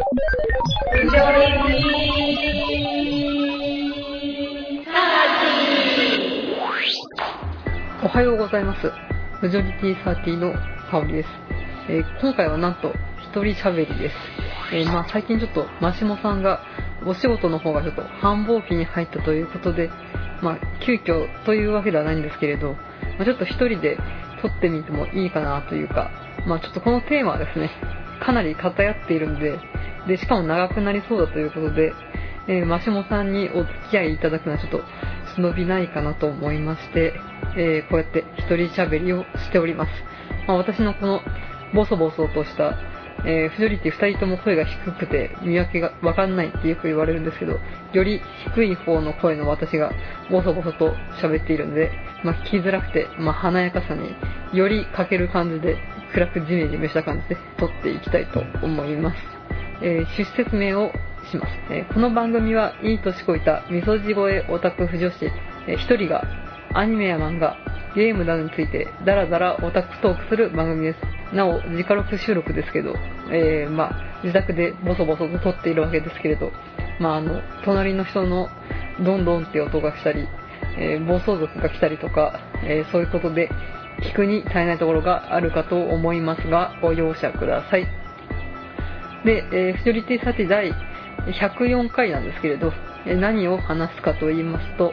おはようございます。マジョリティサーティの香りです。えー今回はなんと一人喋りです。えーまあ最近ちょっとマシモさんがお仕事の方がちょっと繁忙期に入ったということで、まあ急遽というわけではないんですけれど、まあ、ちょっと一人で撮ってみてもいいかなというか、まあちょっとこのテーマはですね、かなり偏っているんで、で、しかも長くなりそうだということで、えーマシモさんにお付き合いいただくのはちょっと忍びないかなと思いまして、えーこうやって一人喋りをしております。まあ、私のこのボソボソとした、えーフジョリティ2人とも声が低くて見分けがわかんないってよく言われるんですけど、より低い方の声の私がボソボソと喋っているんで、まあ、聞きづらくて、まあ、華やかさにより欠ける感じで、暗くジメジメした感じで撮っていきたいと思います。えー趣旨説明をします、えーこの番組はいい年こいたみそじ声オタク婦女子、えー一人がアニメや漫画ゲームなどについてダラダラオタクトークする番組です。なお自家録収録ですけど、えーまあ、自宅でボソボソと撮っているわけですけれど、まあ、あの隣の人のドンドンって音がしたり、えー暴走族が来たりとか、えーそういうことで聞くに足りないところがあるかと思いますがご容赦ください。で、えーフジョリティサティ第104回なんですけれど、え何を話すかと言いますと、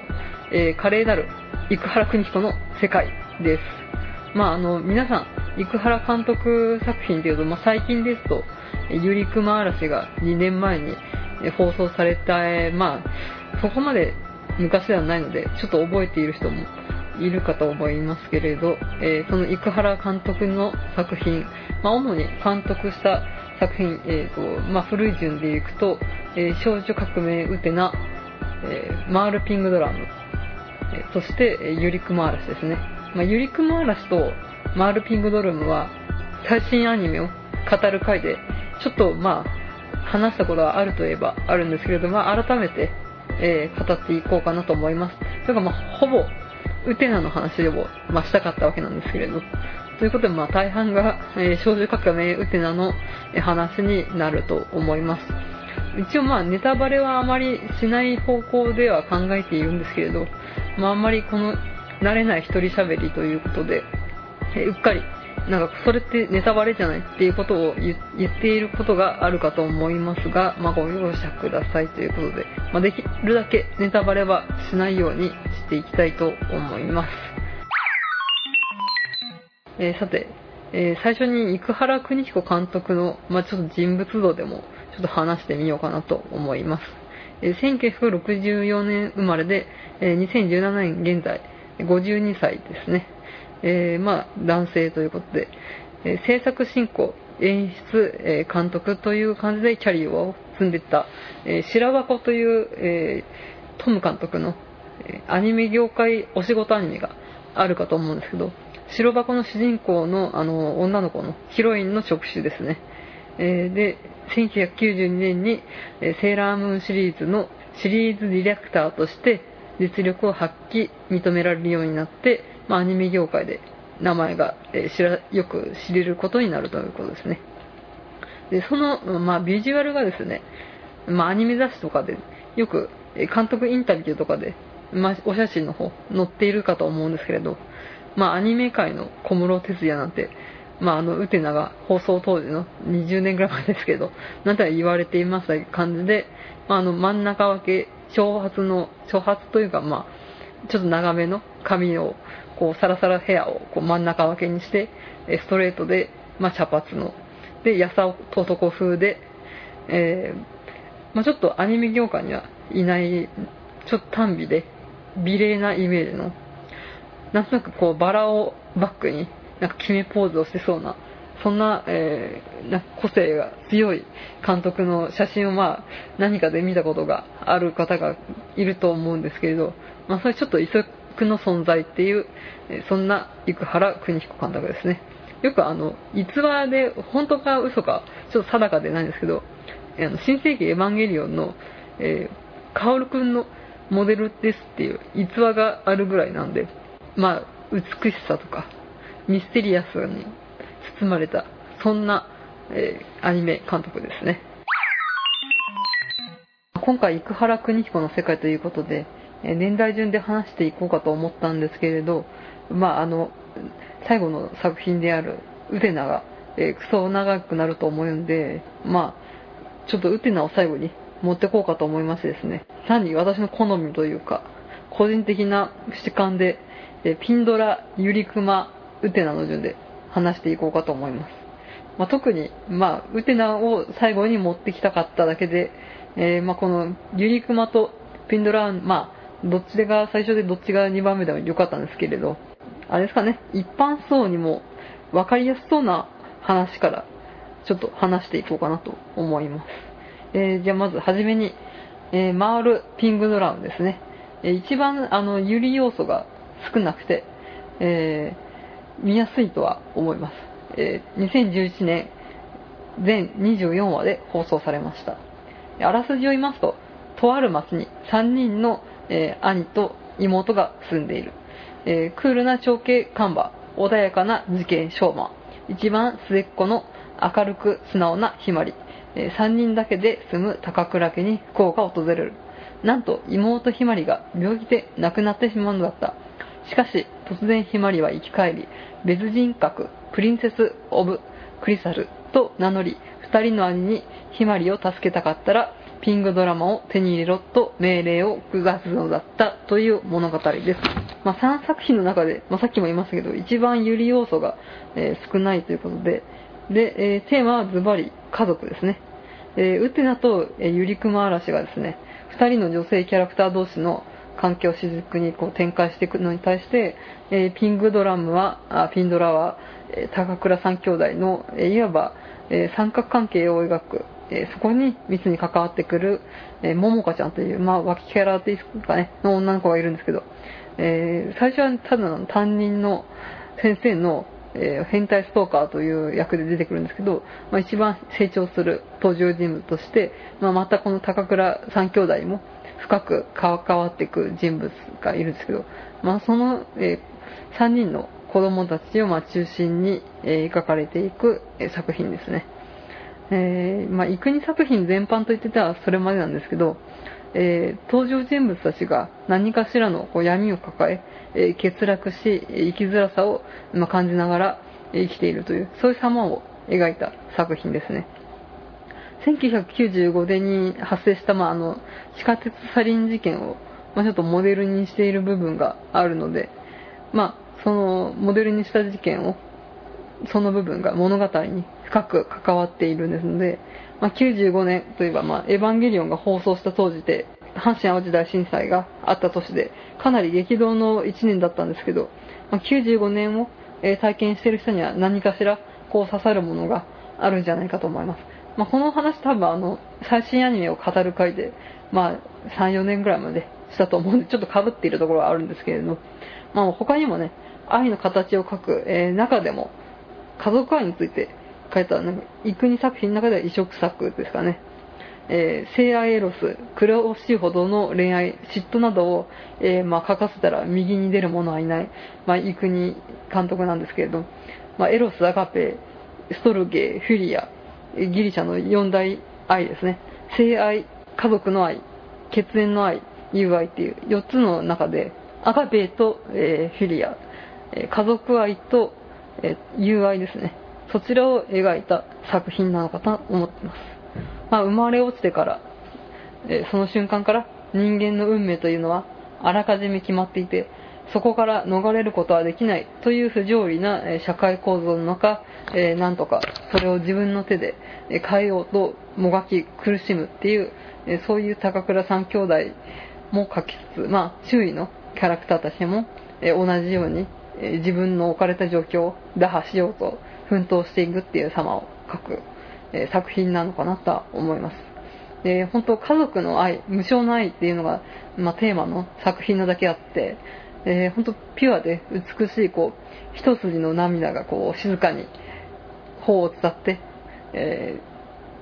えー華麗なる生原邦彦の世界です。まあ、あの、皆さん、生原監督作品というと、まあ、最近ですと、えーゆりくま嵐が2年前に放送された、えーまあ、そこまで昔ではないので、ちょっと覚えている人もいるかと思いますけれど、えーその生原監督の作品、まあ、主に監督した作品、えーとまあ、古い順でいくと、えー少女革命ウテナ、えーマールピングドラム、えーそして、えーユリクマ嵐ですね。まあ、ユリクマ嵐とマールピングドラムは最新アニメを語る回で、ちょっとまあ、話したことがあるといえばあるんですけれど、まあ、改めて、えー語っていこうかなと思います。というか、まあ、ほぼ、ウテナの話でも、まあ、したかったわけなんですけれど。ということで、まあ、大半が、えー少女革命ウテナの話になると思います。一応まあネタバレはあまりしない方向では考えているんですけれど、まああんまりこの慣れない一人喋りということで、えうっかり、なんかそれってネタバレじゃないっていうことを言言っていることがあるかと思いますが、まあご容赦くださいということで、まあできるだけネタバレはしないようにしていきたいと思います。えーさて、えー最初に生原邦彦監督の、まあ、ちょっと人物像でもちょっと話してみようかなと思います。えー1964年生まれで、えー2017年現在52歳ですね。えーまあ、男性ということで、え制作進行、演出、え監督という感じでキャリアを積んでいった、えー白箱という、えトム監督の、アニメ業界お仕事アニメがあるかと思うんですけど、白箱の主人公のあの女の子のヒロインの直種ですね。えーで、1992年に、えセーラームーンシリーズのシリーズディレクターとして実力を発揮、認められるようになって、まあ、アニメ業界で名前が、えー知らよく知れることになるということですね。で、その、まあ、ビジュアルがですね、まあ、アニメ雑誌とかでよく監督インタビューとかで、まあ、お写真の方載っているかと思うんですけれど、まあ、アニメ界の小室哲哉なんて、まあ、あの、ウテナが放送当時の20年ぐらい前ですけど、なんて言われています感じで、まあ、あの、真ん中分け、長髪の、長髪というか、まあ、ちょっと長めの髪を、こう、サラサラヘアをこう真ん中分けにして、ストレートで、まあ、茶髪の、で、やさと男風で、えーまあ、ちょっとアニメ業界にはいない、ちょっと短美で、美麗なイメージの、なんとなくこうバラをバックになんか決めポーズをしてそうな、そんな、えーなんか個性が強い監督の写真をまあ何かで見たことがある方がいると思うんですけれど、まあそれちょっと異色の存在っていう、えそんな生原邦彦監督ですね。よくあの、逸話で本当か嘘かちょっと定かでないんですけど、あの新世紀エヴァンゲリオンの、えー、カオルくんのモデルですっていう逸話があるぐらいなんで、まあ、美しさとか、ミステリアスに包まれた、そんな、えーアニメ監督ですね。今回生原邦彦の世界ということで、え年代順で話していこうかと思ったんですけれど、まあ、あの最後の作品であるウテナが、えー、クソ長くなると思うんで、まあ、ちょっとウテナを最後に持ってこうかと思いましてですね、単に私の好みというか、個人的な主観で、えピンドラ、ユリクマ、ウテナの順で話していこうかと思います。まあ、特に、まあ、ウテナを最後に持ってきたかっただけで、えー、まあ、このユリクマとピンドラ、まあ、どっちが最初でどっちが2番目でもよかったんですけれど、あれですかね、一般層にも分かりやすそうな話からちょっと話していこうかなと思います。えー、じゃあまずはじめに、えー、回るピングドラムですね。えー、一番あの有利要素が少なくて、え見やすいとは思います。え2011年全24話で放送されました。あらすじを言いますと、とある町に3人の、え兄と妹が住んでいる。えー、クールな長兄看板、穏やかな事件昭和、一番末っ子の明るく素直なひまり、えー、3人だけで住む高倉家に不幸が訪れる。なんと妹ひまりが病気で亡くなってしまうのだった。しかし、突然ひまりは生き返り、別人格、プリンセス・オブ・クリサルと名乗り、二人の兄にひまりを助けたかったら、ピングドラマを手に入れろと命令を下すのだったという物語です。まあ、3作品の中で、まあ、さっきも言いましたけど、一番有利要素が、えー、少ないということで、で、えー、テーマはズバリ家族ですね。えー、ウテナと、えー、ユリクマ嵐がですね、2人の女性キャラクター同士の関係を主軸にこう展開していくのに対して、えー、ピングドラムは、あピンドラは、えー、高倉三兄弟の、えー、いわば、え三角関係を描く、えそこに密に関わってくる、えー、ももかちゃんという、まあ、脇キャラっていうかね、の女の子がいるんですけど、えー、最初はただの担任の先生の、えー、変態ストーカーという役で出てくるんですけど、まあ、一番成長する登場人物として、まあ、またこの高倉三兄弟も深く関わっていく人物がいるんですけど、まあ、その、えー、3人の子供たちをま中心に、えー、描かれていく、え作品ですね。えー、まあ、幾国作品全般と言ってたらそれまでなんですけど、えー、登場人物たちが何かしらのこう闇を抱ええー、欠落し生きづらさを、ま感じながら生きているというそういう様を描いた作品ですね1995年に発生した、まあ、あの地下鉄サリン事件を、まあ、ちょっとモデルにしている部分があるので、まあ、そのモデルにした事件をその部分が物語に深く関わっているんですので、まあ、95年といえば、まあ、エヴァンゲリオンが放送した当時で、阪神淡路大震災があった年で、かなり激動の1年だったんですけど、まあ、95年を、え体験している人には何かしらこう刺さるものがあるんじゃないかと思います。まあ、この話多分あの、最新アニメを語る回で、まあ、3、4年ぐらいまでしたと思うんで、ちょっと被っているところはあるんですけれども、まあ、他にもね、愛の形を描く、えー、中でも、家族愛について書いた、なんか、幾国作品の中では異色作ですかね。えー、性愛エロス、苦しいほどの恋愛、嫉妬などを、えー、まあ、書かせたら右に出る者はいない、まあ、幾国監督なんですけれど、まあ、エロス、アガペ、ストルゲフィリア、ギリシャの四大愛ですね。性愛、家族の愛、血縁の愛、友愛っていう4つの中で、アガペと、えー、フィリア、え家族愛と、え友愛ですね。そちらを描いた作品なのかと思ってます。まあ、生まれ落ちてから、えその瞬間から人間の運命というのはあらかじめ決まっていて、そこから逃れることはできないという不条理な社会構造の中、え、なんとかそれを自分の手で変えようともがき苦しむっていう、えそういう高倉三兄弟も書きつつ、まあ、周囲のキャラクターたちも、え同じように、え自分の置かれた状況を打破しようと奮闘していくっていう様を書く、え作品なのかなとは思います。で、本当家族の愛、無償の愛っていうのが、まあ、テーマの作品なだけあって、えー、本当ピュアで美しい、こう、一筋の涙がこう、静かに頬を伝って、え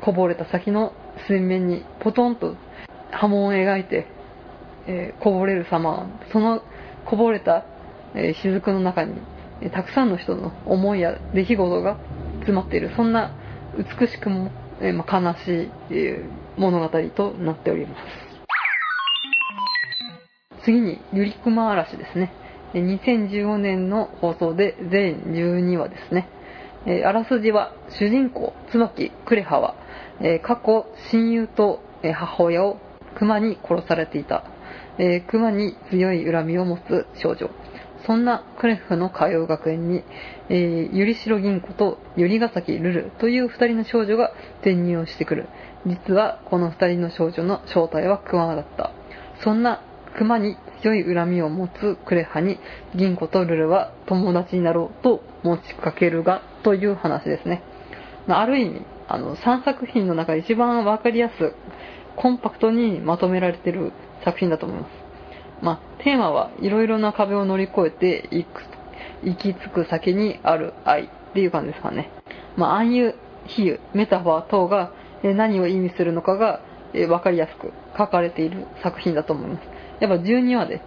ー、こぼれた先の水面にポトンと波紋を描いて、えー、こぼれる様、そのこぼれた、えー、雫の中に、えたくさんの人の思いや出来事が詰まっているそんな美しくもえまあ、悲しい、え物語となっております。次に「ゆりくま嵐」ですね。2015年の放送で全12話ですね。えあらすじは主人公椿クレハは、え過去親友と、母親を熊に殺されていた、えー熊に強い恨みを持つ少女。そんなクレフの通う学園に、えー、ゆりしろ銀子とゆりがさきるるという二人の少女が転入をしてくる。実はこの二人の少女の正体は熊だった。そんな熊に強い恨みを持つクレハに銀子とルルは友達になろうと持ちかけるがという話ですね。ある意味あの3作品の中で一番わかりやすくコンパクトにまとめられている作品だと思います。まあ、テーマはいろいろな壁を乗り越えていく行き着く先にある愛っていう感じですかね、まあ、暗喩比喩メタファー等が何を意味するのかがえーわかりやすく書かれている作品だと思います。やっぱ12話で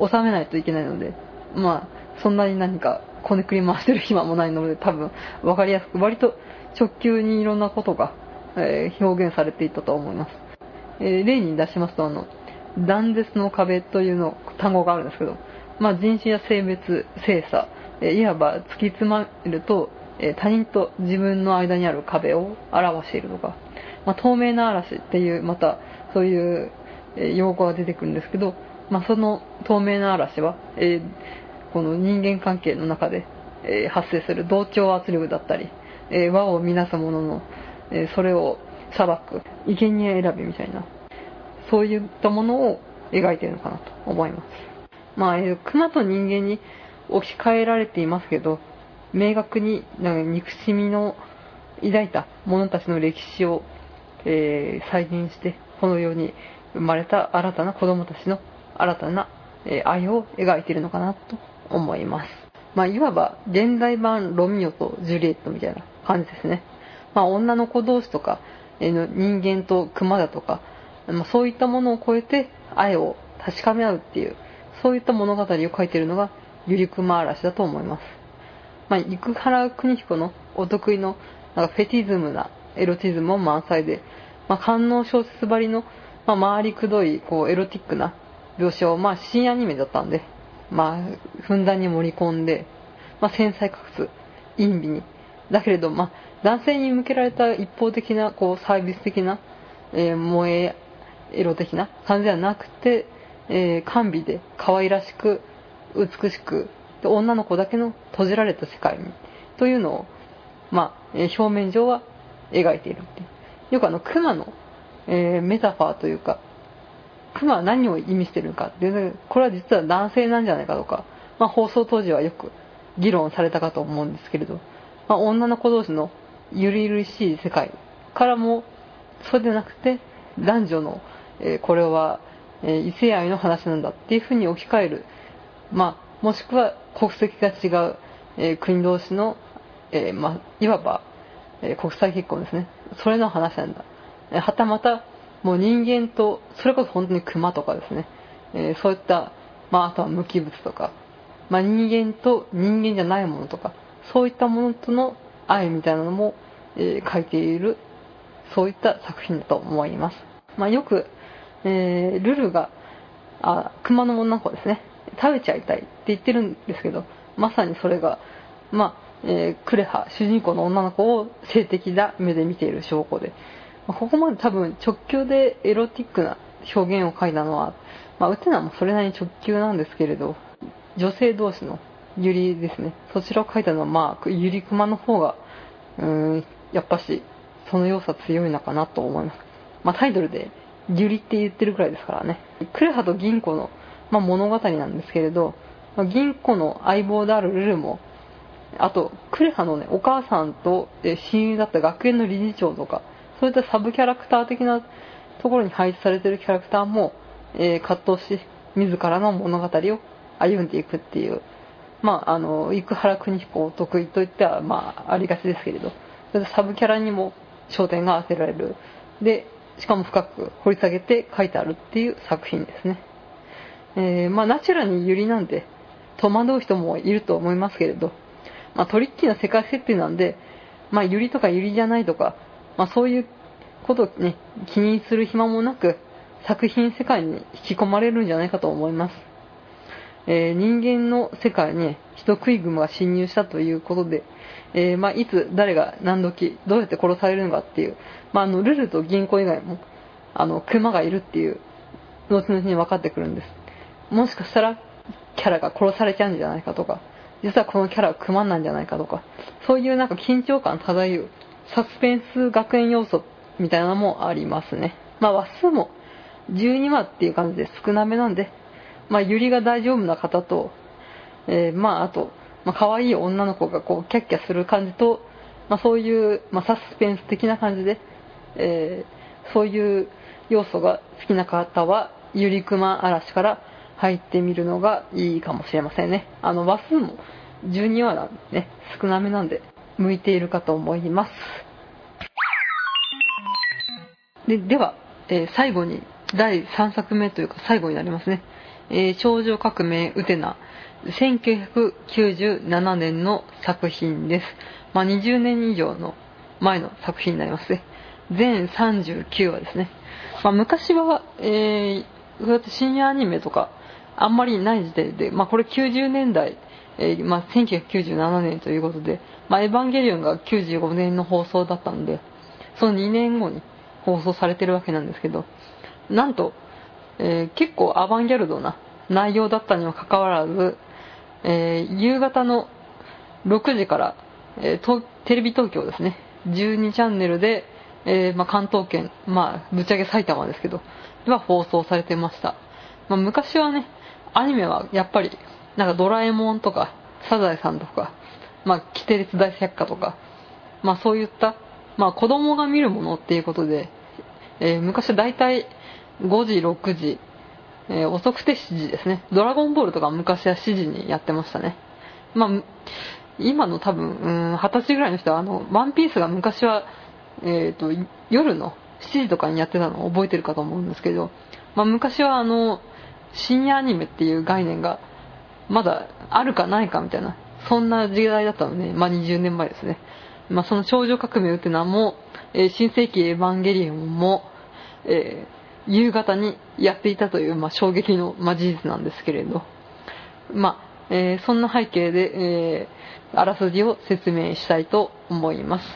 収めないといけないのでまあそんなに何かこねくり回してる暇もないので多分わかりやすく割と直球にいろんなことが、えー表現されていたと思います。えー例に出しますとあの断絶の壁というの単語があるんですけど、まあ、人種や性別性差えーいわば突き詰まるとえ他人と自分の間にある壁を表しているとか、まあ、透明な嵐っていうまたそういうえー用語が出てくるんですけど、まあ、その透明な嵐は、えーこの人間関係の中で、えー発生する同調圧力だったり、えー和を乱すものの、えーそれを裁く生贄選びみたいなそういったものを描いているのかなと思います。まあ、えー熊と人間に置き換えられていますけど、明確になんか憎しみの抱いた者たちの歴史を、えー再現して、この世に生まれた新たな子供たちの新たな、愛を描いているのかなと思います。まあ、いわば現代版ロミオとジュリエットみたいな感じですね。まあ、女の子同士とか、人間と熊だとか、ま、そういったものを超えて愛を確かめ合うっていう、そういった物語を書いているのがゆりくま嵐だと思います。まあ、生原邦彦のお得意のなんかフェティズムなエロティズムも満載で、まあ、官能小説ばりの、まあ、回りくどいこうエロティックな描写を、まあ、新アニメだったんで、まあ、ふんだんに盛り込んで、まあ、繊細かつ陰微に。だけれど、まあ、男性に向けられた一方的なこうサービス的な、えー萌えエロ的な感じではなくて、えー甘美で可愛らしく美しくで女の子だけの閉じられた世界にというのを、まあ、表面上は描いているってよくあの熊の、えーメタファーというか熊は何を意味してるのかっていうのこれは実は男性なんじゃないかとか、まあ、放送当時はよく議論されたかと思うんですけれど、まあ、女の子同士のゆるゆるしい世界からもそうでなくて男女の、えーこれは、えー異性愛の話なんだっていうふうに置き換える、まあ、もしくは国籍が違う、えー国同士の、えまあ、いわば、え国際結婚ですね。それの話なんだ、はたまたもう人間とそれこそ本当に熊とかですね、えーそういった、まあ、あとは無機物とか、まあ、人間と人間じゃないものとか。そういったものとの愛みたいなのも、えー書いているそういった作品だと思います。まあ、よく、えールルが、あ、熊の女の子ですね、食べちゃいたいって言ってるんですけど、まさにそれが、まあ、えークレハ、主人公の女の子を性的な目で見ている証拠で、まあここまで多分直球でエロティックな表現を書いたのは、まあ、ウテナもそれなりに直球なんですけれど、女性同士のユリですね、そちらを書いたのは、まあ、ユリクマの方が、うーん、やっぱし、その要素は強いのかなと思います。まあ、タイトルで、ユリって言ってるくらいですからね。クレハと銀子の、まあ、物語なんですけれど、まあ銀子の相棒であるルルも、あと、クレハのね、お母さんと親友だった学園の理事長とか、そういったサブキャラクター的なところに配置されてるキャラクターも、えー葛藤し、自らの物語を歩んでいくっていう、まあ、あの、生原邦彦お得意といっては、まあ、ありがちですけれど、それでサブキャラにも焦点が当てられる。で、しかも深く掘り下げて書いてあるっていう作品ですね。えーまあ、ナチュラルにユリなんで、戸惑う人もいると思いますけれど、まあ、トリッキーな世界設定なんで、まあ、ユリとかユリじゃないとか、まあ、そういうことをね、気にする暇もなく、作品世界に引き込まれるんじゃないかと思います。えー、人間の世界に人食い熊が侵入したということで、えー、まあ、いつ誰が何時どうやって殺されるのかっていう、まあ、あのルルと銀行以外もあの熊がいるっていう後々に分かってくるんですもしかしたらキャラが殺されちゃうんじゃないかとか実はこのキャラは熊なんじゃないかとかそういうなんか緊張感漂うサスペンス学園要素みたいなのもありますねまあ話数も12話っていう感じで少なめなんでまあ、ゆりが大丈夫な方と、えー、まあ、あと、まあ、可愛い女の子がこう、キャッキャする感じと、まあ、そういう、まあ、サスペンス的な感じで、えー、そういう要素が好きな方は、ゆりくま嵐から入ってみるのがいいかもしれませんね。あの、話数も12話なんでね、少なめなんで、向いているかと思います。で、では、えー、最後に、第3作目というか最後になりますね。えー、少女革命ウテナ、1997年の作品です。まあ、20年以上の前の作品になりますね。全39話ですね。まあ、昔は、えー、そうやって深夜アニメとか、あんまりない時点で、まあ、これ90年代、えー、まあ、1997年ということで、まあ、エヴァンゲリオンが95年の放送だったので、その2年後に放送されてるわけなんですけど、なんと、えー、結構アバンギャルドな内容だったにもかかわらず、えー、夕方の6時から、えー、テレビ東京ですね、12チャンネルで、えまあ、関東圏、まあ、ぶっちゃけ埼玉ですけど、は放送されてました。まあ、昔はね、アニメはやっぱり、なんかドラえもんとか、サザエさんとか、まあ、キテレツ大百科とか、まあそういった、まあ子供が見るものっていうことで、えー、昔は大体5時、6時、えー、遅くて7時ですね。ドラゴンボールとか昔は7時にやってましたね。まあ、今の多分、うん、20歳ぐらいの人は、あの、ワンピースが昔は、えっ、ー、と、夜の7時とかにやってたのを覚えてるかと思うんですけど、まあ、昔はあの、深夜アニメっていう概念が、まだあるかないかみたいな、そんな時代だったので、まあ、20年前ですね。まあ、その少女革命っていうのも、えー、新世紀エヴァンゲリオンも、え夕方にやっていたという、まあ、衝撃の、まあ、事実なんですけれど、まあえー、そんな背景で、えー、あらすじを説明したいと思います、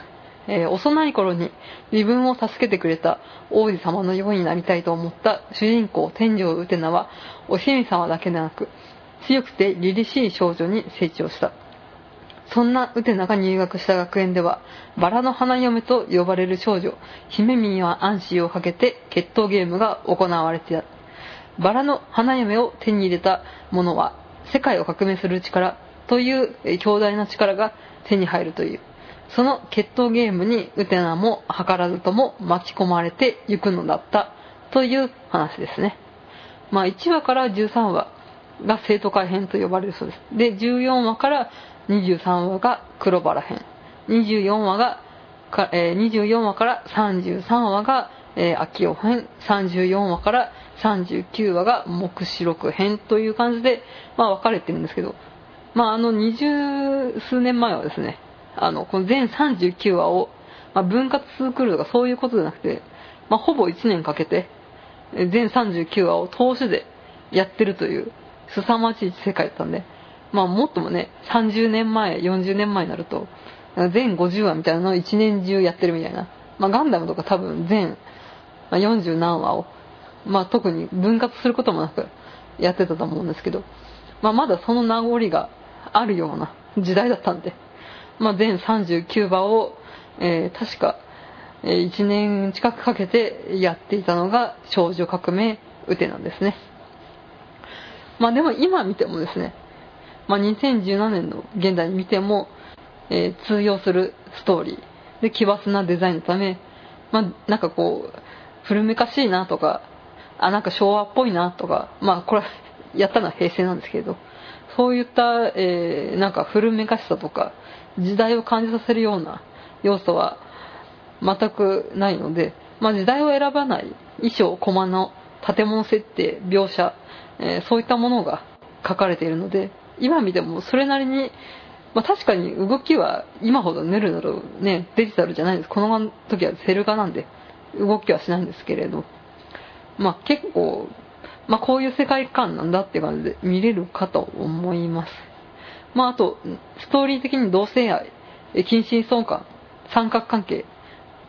えー、幼い頃に自分を助けてくれた王子様のようになりたいと思った主人公天井ウテナはお姫様だけでなく強くて凛々しい少女に成長したそんなウテナが入学した学園では、バラの花嫁と呼ばれる少女、姫ミは暗視をかけて決闘ゲームが行われていた。バラの花嫁を手に入れた者は、世界を革命する力という強大な力が手に入るという。その決闘ゲームにウテナも図らずとも巻き込まれていくのだったという話ですね。まあ1話から13話が生徒会編と呼ばれるそうです。で、14話から23話が黒バラ編24話が、え、24話から33話が、えー、秋代編。34話から39話が目視録編という感じで、まあ、分かれてるんですけど、まあ、あの二十数年前はですねあのこの全39話を、まあ、分割するとかそういうことじゃなくて、まあ、ほぼ1年かけて全39話を通しでやってるという凄まじい世界だったんでまあもっともね、30年前、40年前になると、全50話みたいなのを一年中やってるみたいな。まあガンダムとか多分全、まあ、40何話を、まあ特に分割することもなくやってたと思うんですけど、まあまだその名残があるような時代だったんで、まあ全39話を、えー、確か、1年近くかけてやっていたのが少女革命ウテなんですね。まあでも今見てもですね、まあ、2017年の現代に見ても、えー、通用するストーリー。で奇抜なデザインのため、まあ、なんかこう古めかしいなとかあなんか昭和っぽいなとかまあこれはやったのは平成なんですけどそういった、えー、なんか古めかしさとか時代を感じさせるような要素は全くないので、まあ、時代を選ばない衣装駒の建物設定描写、えー、そういったものが書かれているので今見てもそれなりに、まあ、確かに動きは今ほどぬるぬるね、デジタルじゃないです。この時はセル画なんで、動きはしないんですけれど、まあ結構、まあこういう世界観なんだって感じで見れるかと思います。まああと、ストーリー的に同性愛、近親相関、三角関係、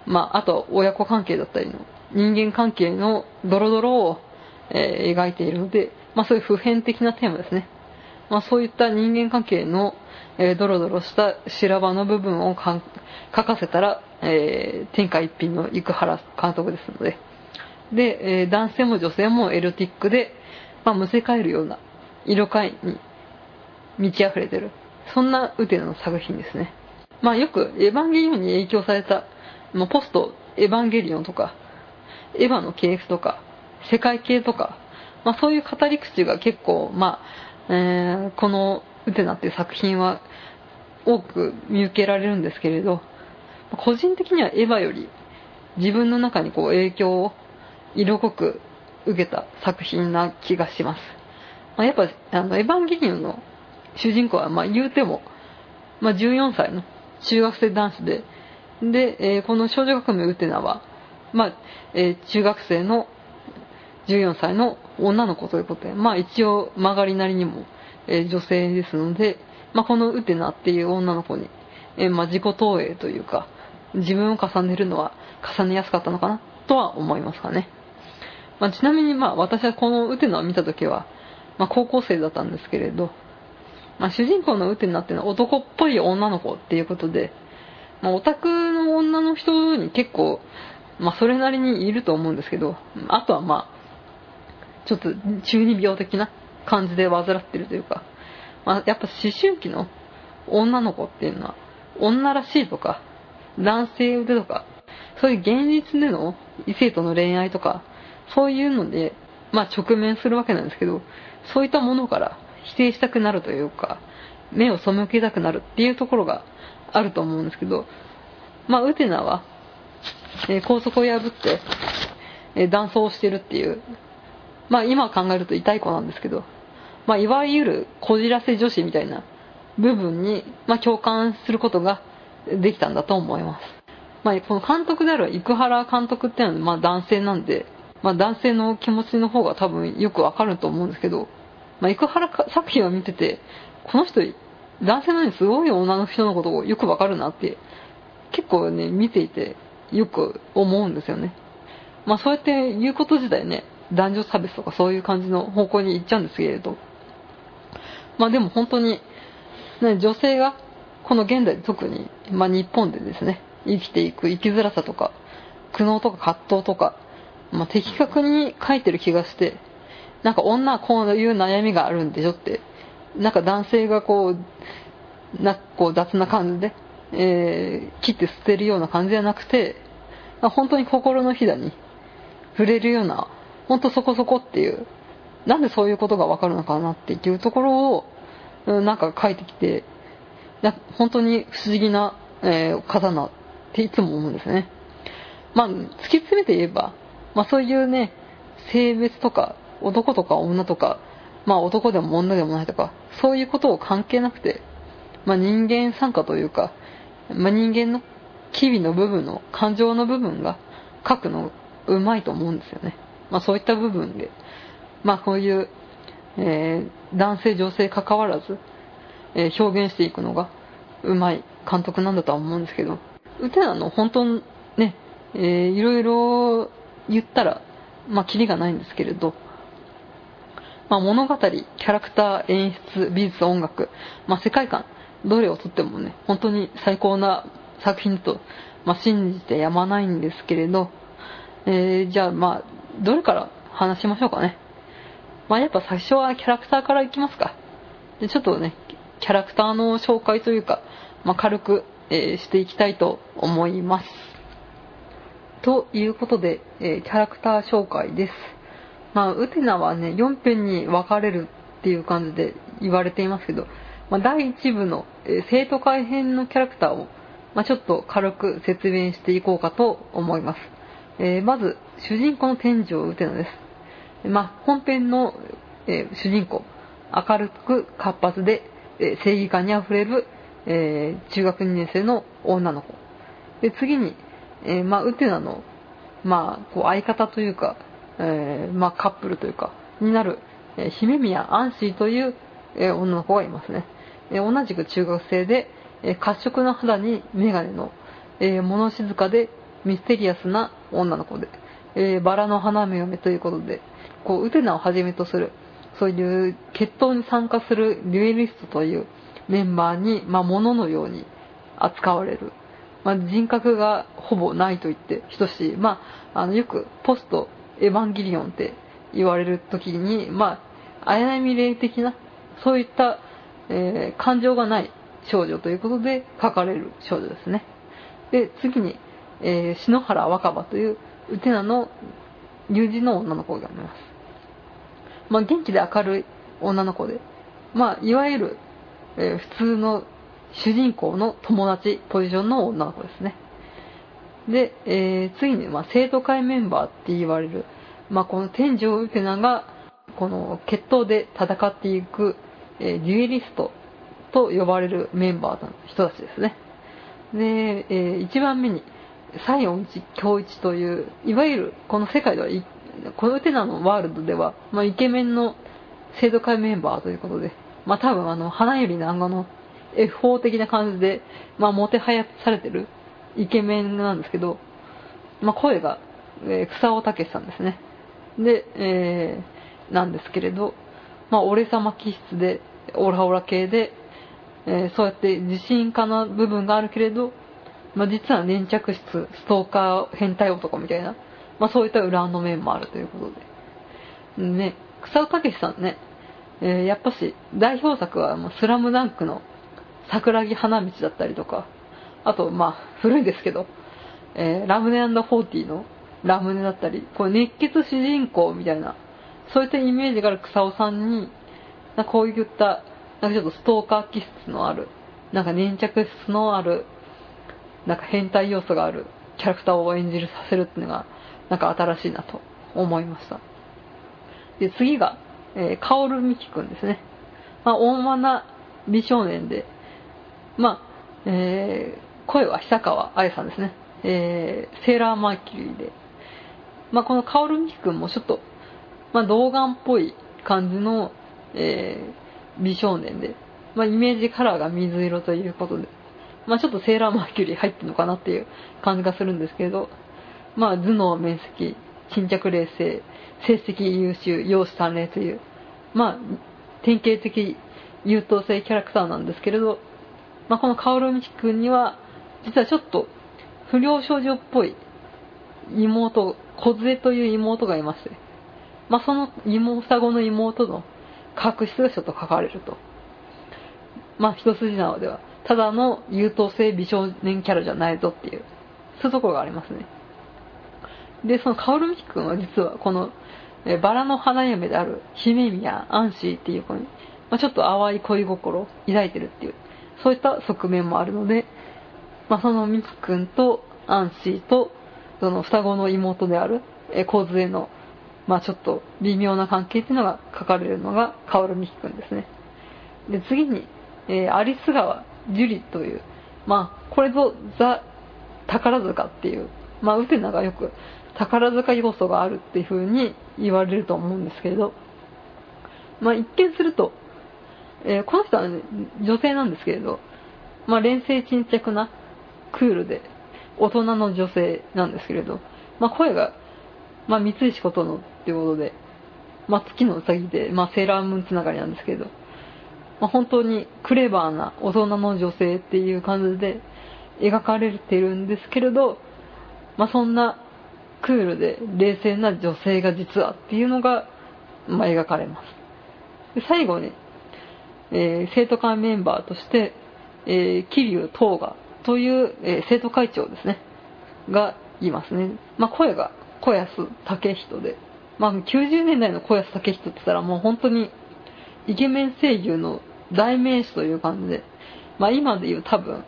まああと親子関係だったりの人間関係のドロドロを、えー、描いているので、まあそういう普遍的なテーマですね。まあそういった人間関係の、えー、ドロドロした修羅場の部分を書かせたら、えー、天下一品の生原監督ですので、で、え、男性も女性もエロティックで、まあ、むせ返るような色界に満ち溢れてる。そんなウテナの作品ですね。まあよくエヴァンゲリオンに影響された、まあ、ポストエヴァンゲリオンとか、エヴァの系譜とか、世界系とか、まあそういう語り口が結構、まあ、えー、このウテナっていう作品は多く見受けられるんですけれど、個人的にはエヴァより自分の中にこう影響を色濃く受けた作品な気がします。まあ、やっぱ、あの、エヴァンゲリオンの主人公は、まあ、言うても、まあ、14歳の中学生男子で、で、えー、この少女革命ウテナは、まあ、えー、中学生の14歳の女の子ということで、まあ一応曲がりなりにも、えー、女性ですので、まあこのウテナっていう女の子に、えー、まあ自己投影というか、自分を重ねるのは重ねやすかったのかなとは思いますかね。まあ、ちなみにまあ私はこのウテナを見た時は、まあ、高校生だったんですけれど、まあ、主人公のウテナっていうのは男っぽい女の子っていうことで、まあ、オタクの女の人に結構、まあ、それなりにいると思うんですけど、あとはまあ、ちょっと中二病的な感じで患ってるというか、まあ、やっぱ思春期の女の子っていうのは、女らしいとか、男性腕とか、そういう現実での異性との恋愛とか、そういうので、まあ直面するわけなんですけど、そういったものから否定したくなるというか、目を背けたくなるっていうところがあると思うんですけど、まあウテナは、え、高速を破って、えー、断層をしてるっていう、まあ今考えると痛い子なんですけど、まあいわゆるこじらせ女子みたいな部分に、まあ共感することができたんだと思います。まあこの監督である生原監督っていうのはまあ男性なんで、まあ男性の気持ちの方が多分よくわかると思うんですけど、まあ生原作品を見てて、この人、男性なのにすごい女の人のことをよくわかるなって、結構ね、見ていてよく思うんですよね。まあそうやって言うこと自体ね、男女差別とかそういう感じの方向に行っちゃうんですけれど、まあでも本当に、ね、女性がこの現代特に、まあ日本でですね、生きていく生きづらさとか、苦悩とか葛藤とか、まあ、的確に書いてる気がして、なんか女はこういう悩みがあるんでしょって、なんか男性がこう、な、こう雑な感じで、えー、切って捨てるような感じじゃなくて、本当に心のひだに触れるような、本当そこそこっていう、なんでそういうことがわかるのかなっていうところを、なんか書いてきて、本当に不思議な、えー、方なっていつも思うんですね。まあ、突き詰めて言えば、まあそういうね、性別とか、男とか女とか、まあ男でも女でもないとか、そういうことを関係なくて、まあ人間参加というか、まあ人間の機微の部分の、感情の部分が書くのうまいと思うんですよね。まあそういった部分で、まあこういう、えー、男性女性関わらず、えー、表現していくのがうまい監督なんだとは思うんですけど、ウテナの本当ね、えー、いろいろ言ったら、まあ、キリがないんですけれど、まあ、物語、キャラクター、演出、美術、音楽、まあ、世界観、どれをとってもね、本当に最高な作品と、まあ、信じてやまないんですけれど、えー、じゃあ、まあ、どれから話しましょうかね。まあ、やっぱ最初はキャラクターからいきますか。でちょっとね、キャラクターの紹介というか、まあ、軽く、えー、していきたいと思います。ということで、えー、キャラクター紹介です。まあ、ウテナはね、4編に分かれるっていう感じで言われていますけど、まあ、第1部の、えー、生徒会編のキャラクターを、まあ、ちょっと軽く説明していこうかと思います。えー、まず、主人公の天井ウテナです。まあ、本編の、え主人公、明るく活発で、え正義感にあふれるえー、中学2年生の女の子。で、次に、えー、まあ、ウテナのまあ、こう相方というか、えー、まあカップルというか、になる、えー、姫宮アンシーという、えー、女の子がいますね。えー、同じく中学生で、褐色の肌にメガネの、えー、物静かでミステリアスな女の子で、えー、バラの花嫁ということで、こう、ウテナをはじめとする、そういう決闘に参加するデュエリストというメンバーに、まあ、物のように扱われる。まあ、人格がほぼないと言って等しい。まあ、あの、よくポストエヴァンゲリオンって言われる時に、まあ、綾波霊的な、そういった、えー、感情がない少女ということで書かれる少女ですね。で、次に、えー、篠原若葉というウテナの友人の女の子がいます。まあ、元気で明るい女の子で、まあ、いわゆる、えー、普通の主人公の友達ポジションの女の子ですね。で、えー、次に、まあ、生徒会メンバーって言われる、まあ、この天井ウテナが、この決闘で戦っていく、えー、デュエリストと呼ばれるメンバーの人たちですね。で、えー、1番目に、西園一京一という、いわゆるこの世界では、このテナのワールドでは、まあ、イケメンの生徒会メンバーということで、まあ、多分あの、花より南画の F4 的な感じで、まあ、もてはやされてるイケメンなんですけど、まあ、声が、えー、草尾武さんですね。で、えー、なんですけれど、まあ、俺様気質で、オラオラ系で、えー、そうやって自信家な部分があるけれど、まあ、実は粘着質、ストーカー、変態男みたいな、まあ、そういった裏の面もあるということで。ね、草尾武さんね、えー、やっぱし、代表作は、もうスラムダンクの桜木花道だったりとか、あと、まあ、古いですけど、えー、ラムネフォーティーのラムネだったり、こう熱血主人公みたいな、そういったイメージがある草尾さんに、こういった、なんかちょっとストーカー気質のある、なんか粘着質のある、なんか変態要素があるキャラクターを演じるさせるっていうのが、なんか新しいなと思いました。で、次が、えー、カオルミキくんですね。まあ、大間な美少年で、まあ、えー、声は久川愛さんですね。えー、セーラーマーキュリーで。まあ、このカオルミキ君もちょっと、まあ、童顔っぽい感じの、え、美少年で、まあ、イメージカラーが水色ということで、まあ、ちょっとセーラーマーキュリー入ってるのかなっていう感じがするんですけど、まあ、頭脳面積、沈着冷静、成績優秀、容姿端麗という、まあ、典型的優等生キャラクターなんですけれど、まあ、このカオルミキ君には、実はちょっと不良少女っぽい妹、小杖という妹がいまして、まあ、その妹、双子の妹の確執がちょっと書かれると。まあ、一筋縄では、ただの優等生美少年キャラじゃないぞっていう、そういうところがありますね。で、そのカオルミキ君は実はこの、えバラの花嫁である姫宮アンシーっていう子に、まあ、ちょっと淡い恋心を抱いてるっていう、そういった側面もあるので、まあ、そのミキ君とアンシーと、その双子の妹である、えー、ズエの、まあ、ちょっと微妙な関係っていうのが書かれるのが、カオルミキ君ですね。で、次に、えー、アリス川樹里という、まあ、これぞザ・宝塚っていう、まあ、ウテナがよく宝塚要素があるっていう風に言われると思うんですけれど、まあ、一見すると、えー、この人は、ね、女性なんですけれど、まあ、連成沈着な、クールで、大人の女性なんですけれど、まあ、声が、まあ、三石琴乃ってことで、まあ、月のうさぎで、まあ、セーラームーンつながりなんですけど、まあ、本当にクレバーな大人の女性っていう感じで描かれてるんですけれど、まあ、そんなクールで冷静な女性が実はっていうのが、まあ、描かれます。で最後に、えー、生徒会メンバーとして、え、桐生東賀という、えー、生徒会長ですね、がいますね。まあ、声が小安武人で、まあ、90年代の小安武人って言ったらもう本当にイケメン声優の代名詞という感じで、まあ、今で言う多分、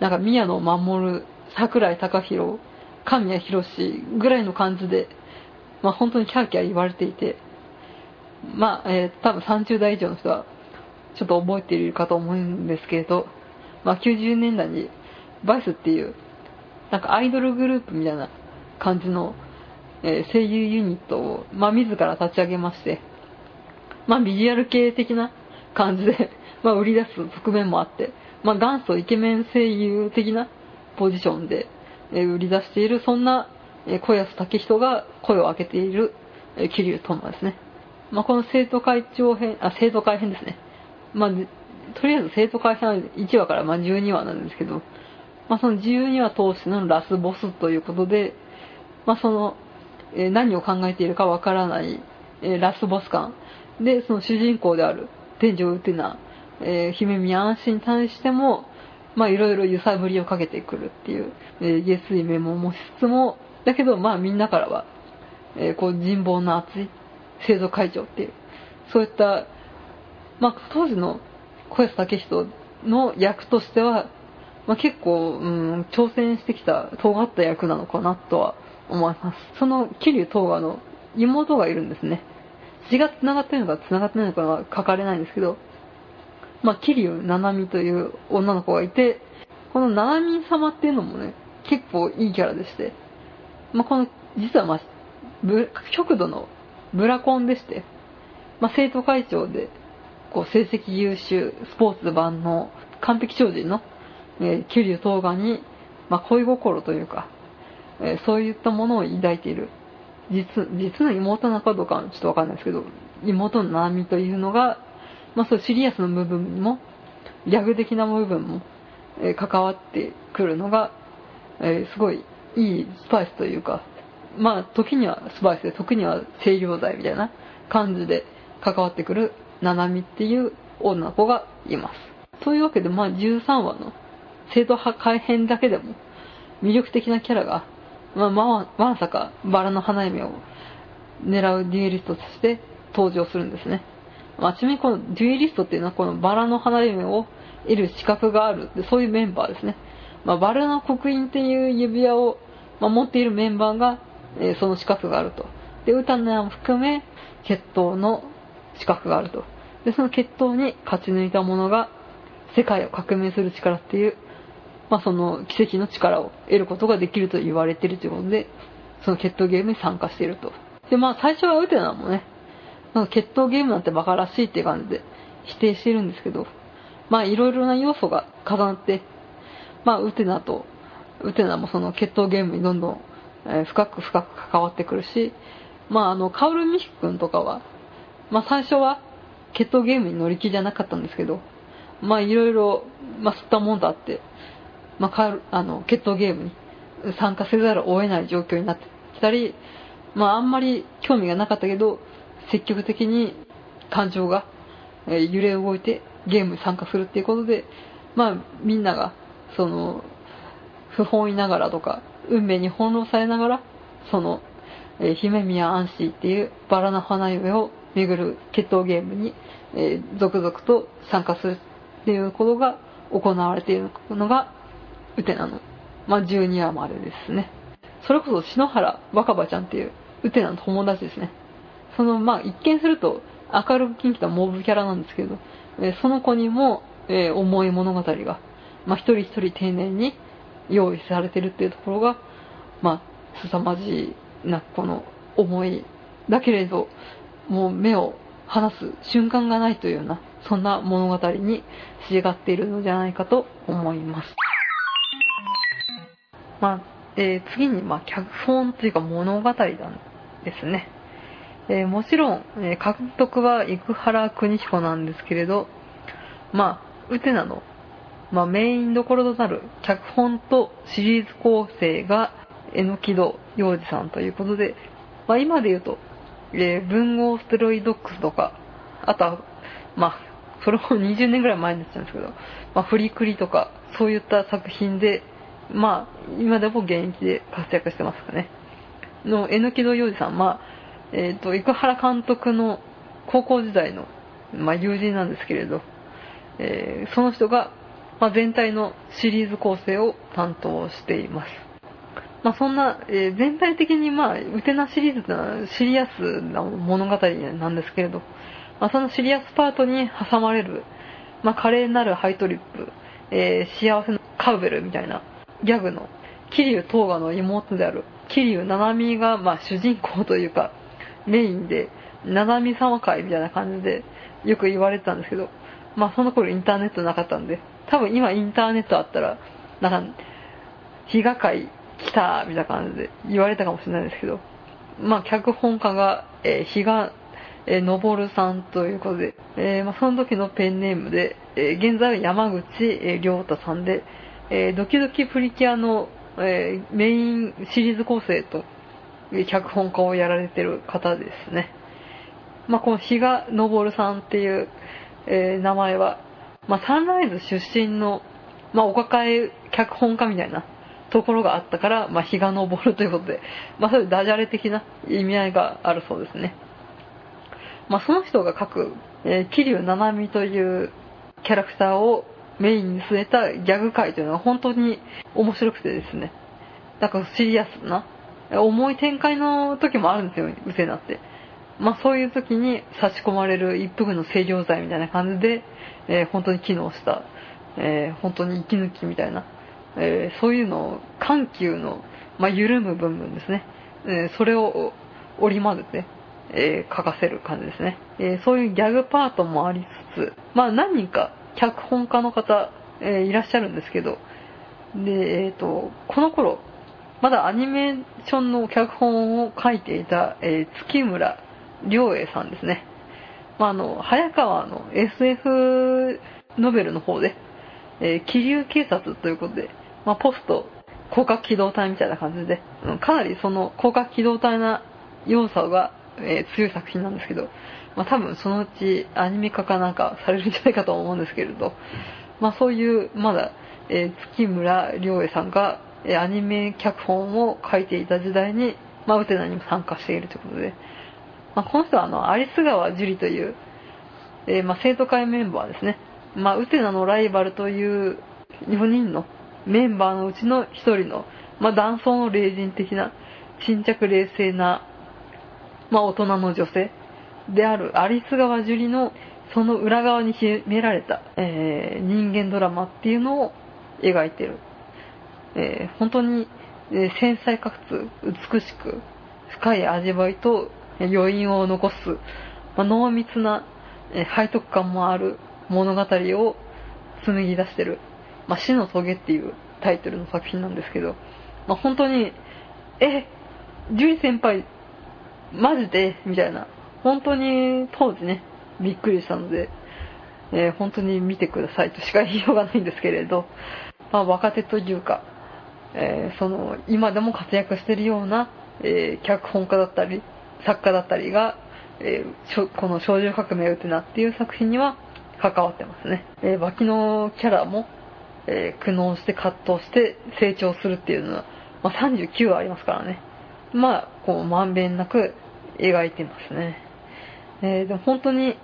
なんか宮野守、桜井貴弘、神谷博史ぐらいの感じで、まあ、本当にキャーキャー言われていて、まあ、えー、多分30代以上の人はちょっと覚えているかと思うんですけれど、まあ、90年代にバイスっていう、なんかアイドルグループみたいな感じの、えー声優ユニットを、まあ、自ら立ち上げまして、まあ、ビジュアル系的な感じで、まあ、売り出す側面もあって、まあ、元祖イケメン声優的なポジションで、え売り出している、そんな、え小安武人が声を上げている、え桐生トンマですね。まあ、この生徒会長編、あ、生徒会編ですね。まあ、とりあえず生徒会編は1話からまあ12話なんですけど、まあ、その12話通してのラスボスということで、まあ、その、え何を考えているかわからない、えラスボス感。で、その主人公である天井ウテナ、えー姫宮安心に対しても、まあいろいろ揺さぶりをかけてくるっていう、えー、下水面も持ちつつも、だけどまあみんなからは、えーこう人望の厚い生徒会長っていう、そういった、まあ当時の小安武人の役としては、まあ、結構、うん、挑戦してきた尖った役なのかなとは思います。その桐生東賀の妹がいるんですね。血が繋がってるのか繋がってないのかは書かれないんですけど、まあ、桐生七海という女の子がいて、この七海様っていうのもね、結構いいキャラでして、まあ、この、実はまあ、極度のブラコンでして、まあ、生徒会長で、こう、成績優秀、スポーツ万能、完璧超人の、えー、桐生東賀に、まあ、恋心というか、えーそういったものを抱いている。実、実の妹なのかどうかはちょっとわかんないですけど、妹の七海というのが、まあ、そうシリアスな部分にも、ギャグ的な部分も、えー関わってくるのが、えーすごいいいスパイスというか、まあ、時にはスパイスで、時には清涼剤みたいな感じで関わってくる、七海っていう女の子がいます。というわけで、まあ、13話の生徒派改編だけでも魅力的なキャラが、まあ、ま、まさかバラの花嫁を狙うデュエリストとして登場するんですね。まあ、ちなみにこのデュエリストっていうのはこのバラの花嫁を得る資格がある、そういうメンバーですね。まあ、バラの刻印っていう指輪を、ま、持っているメンバーが、えーその資格があると。で、歌の名も含め、決闘の資格があると。で、その決闘に勝ち抜いた者が世界を革命する力っていう、まあ、その奇跡の力を得ることができると言われているということで、その決闘ゲームに参加していると。で、まあ、最初はウテナもね、なんか決闘ゲームなんてバカらしいって感じで否定してるんですけど、まあ、いろいろな要素が重なって、まあ、ウテナと、ウテナもその決闘ゲームにどんどん、深く深く関わってくるし、まあ、あの、カオルミヒ君とかは、まあ、最初は決闘ゲームに乗り気じゃなかったんですけど、まあ、いろいろ、まあ、吸ったもんだって、まあ、あの、決闘ゲームに参加せざるを得ない状況になってきたり、まあ、あんまり興味がなかったけど、積極的に感情が、揺れ動いてゲームに参加するっていうことで、まあ、みんなが、その、不本意ながらとか、運命に翻弄されながら、その、えー姫宮安心っていうバラの花嫁を巡る決闘ゲームに、えー続々と参加するっていうことが行われているのが、ウテナの、まあ、12話までですね。それこそ篠原若葉ちゃんっていうウテナの友達ですね。その、まあ、一見すると明るくキンキたモブキャラなんですけど、えその子にも、えー重い物語が、まあ、一人一人丁寧に用意されてるっていうところが、まあ、凄まじいな、この思いだけれど、もう目を離す瞬間がないというような、そんな物語に仕上がっているのじゃないかと思います。まあ、えー次に、まあ、脚本というか物語なんですね。えーもちろん、えー監督は生原邦彦なんですけれど、まあ、ウテナの、まあ、メインどころとなる脚本とシリーズ構成が、榎戸洋二さんということで、まあ、今で言うと、えー文豪ステロイドックスとか、あとは、まあ、それも20年ぐらい前になっちゃうんですけど、まあ、フリクリとか、そういった作品で、まあ、今でも現役で活躍してますかね。の、榎木戸洋二さん、まあ、えっ、と、生原監督の高校時代の、まあ、友人なんですけれど、えーその人が、まあ、全体のシリーズ構成を担当しています。まあ、そんな、えー全体的にまあ、ウテナシリーズというのはシリアスな物語なんですけれど、まあ、そのシリアスパートに挟まれる、まあ、華麗なるハイトリップ、えー幸せのカウベルみたいなギャグの、桐生東賀の妹である桐生七海が、まあ、主人公というか、メインで、七海様会みたいな感じで、よく言われてたんですけど、まあ、その頃インターネットなかったんで、多分今インターネットあったら、なんか、日が会来たみたいな感じで言われたかもしれないですけど、まあ、脚本家が、えー、日が、えー、さんということで、えー、まあ、その時のペンネームで、えー、現在は山口、えー、亮太さんで、えー、ドキドキプリキュアの、えー、メインシリーズ構成と、脚本家をやられてる方ですね。まあ、この比嘉昇さんっていう、えー、名前は、まあ、サンライズ出身の、まあ、お抱え脚本家みたいなところがあったから、まあ、日が昇るということで、まあ、そういうダジャレ的な意味合いがあるそうですね。まあ、その人が書く、えー、桐生七海というキャラクターをメインに据えたギャグ界というのは本当に面白くてですね。なんかシリアスな、重い展開の時もあるんですよ、うせなって。まあそういう時に差し込まれる一服の清涼剤みたいな感じで、えー、本当に機能した、えー、本当に息抜きみたいな、えー、そういうのを緩急の、まあ、緩む部分ですね、えそれを織り交ぜて、え書かせる感じですね、えそういうギャグパートもありつつ、まあ何人か脚本家の方、えいらっしゃるんですけど、で、えっ、と、この頃、まだアニメーションの脚本を書いていた、え月村良栄さんですね。まあ、あの、早川の SF ノベルの方で、えー、気流警察ということで、まあ、ポスト、広角機動隊みたいな感じで、かなりその広角機動隊な要素が、えー、強い作品なんですけど、まあ、多分そのうちアニメ化かなんかされるんじゃないかと思うんですけれど、まあ、そういうまだ、えー、月村良栄さんが、えー、アニメ脚本を書いていた時代に、まあ、ウテナにも参加しているということで、まあ、この人はあの、アリス川樹里という、えー、まあ、生徒会メンバーですね。まあ、ウテナのライバルという4人のメンバーのうちの1人の、まあ、男装の霊人的な、沈着冷静な、まあ、大人の女性。であるアリス川樹里のその裏側に秘められた、えー、人間ドラマっていうのを描いてる。えー、本当に、えー、繊細かつ美しく深い味わいと余韻を残す、まあ、濃密な、え背徳感もある物語を紡ぎ出してる、まあ、死の棘っていうタイトルの作品なんですけど、まあ、本当に、え、樹里先輩、マジで？みたいな、本当に当時ね、びっくりしたので、えー、本当に見てくださいとしか言いようがないんですけれど、まあ、若手というか、えー、その、今でも活躍してるような、えー、脚本家だったり、作家だったりが、え、この少女革命ウテナっていう作品には関わってますね。えー、脇のキャラも、え、苦悩して葛藤して成長するっていうのは、まあ、39ありますからね。まあ、こう、まんべんなく描いてますね。えー、でも本当に、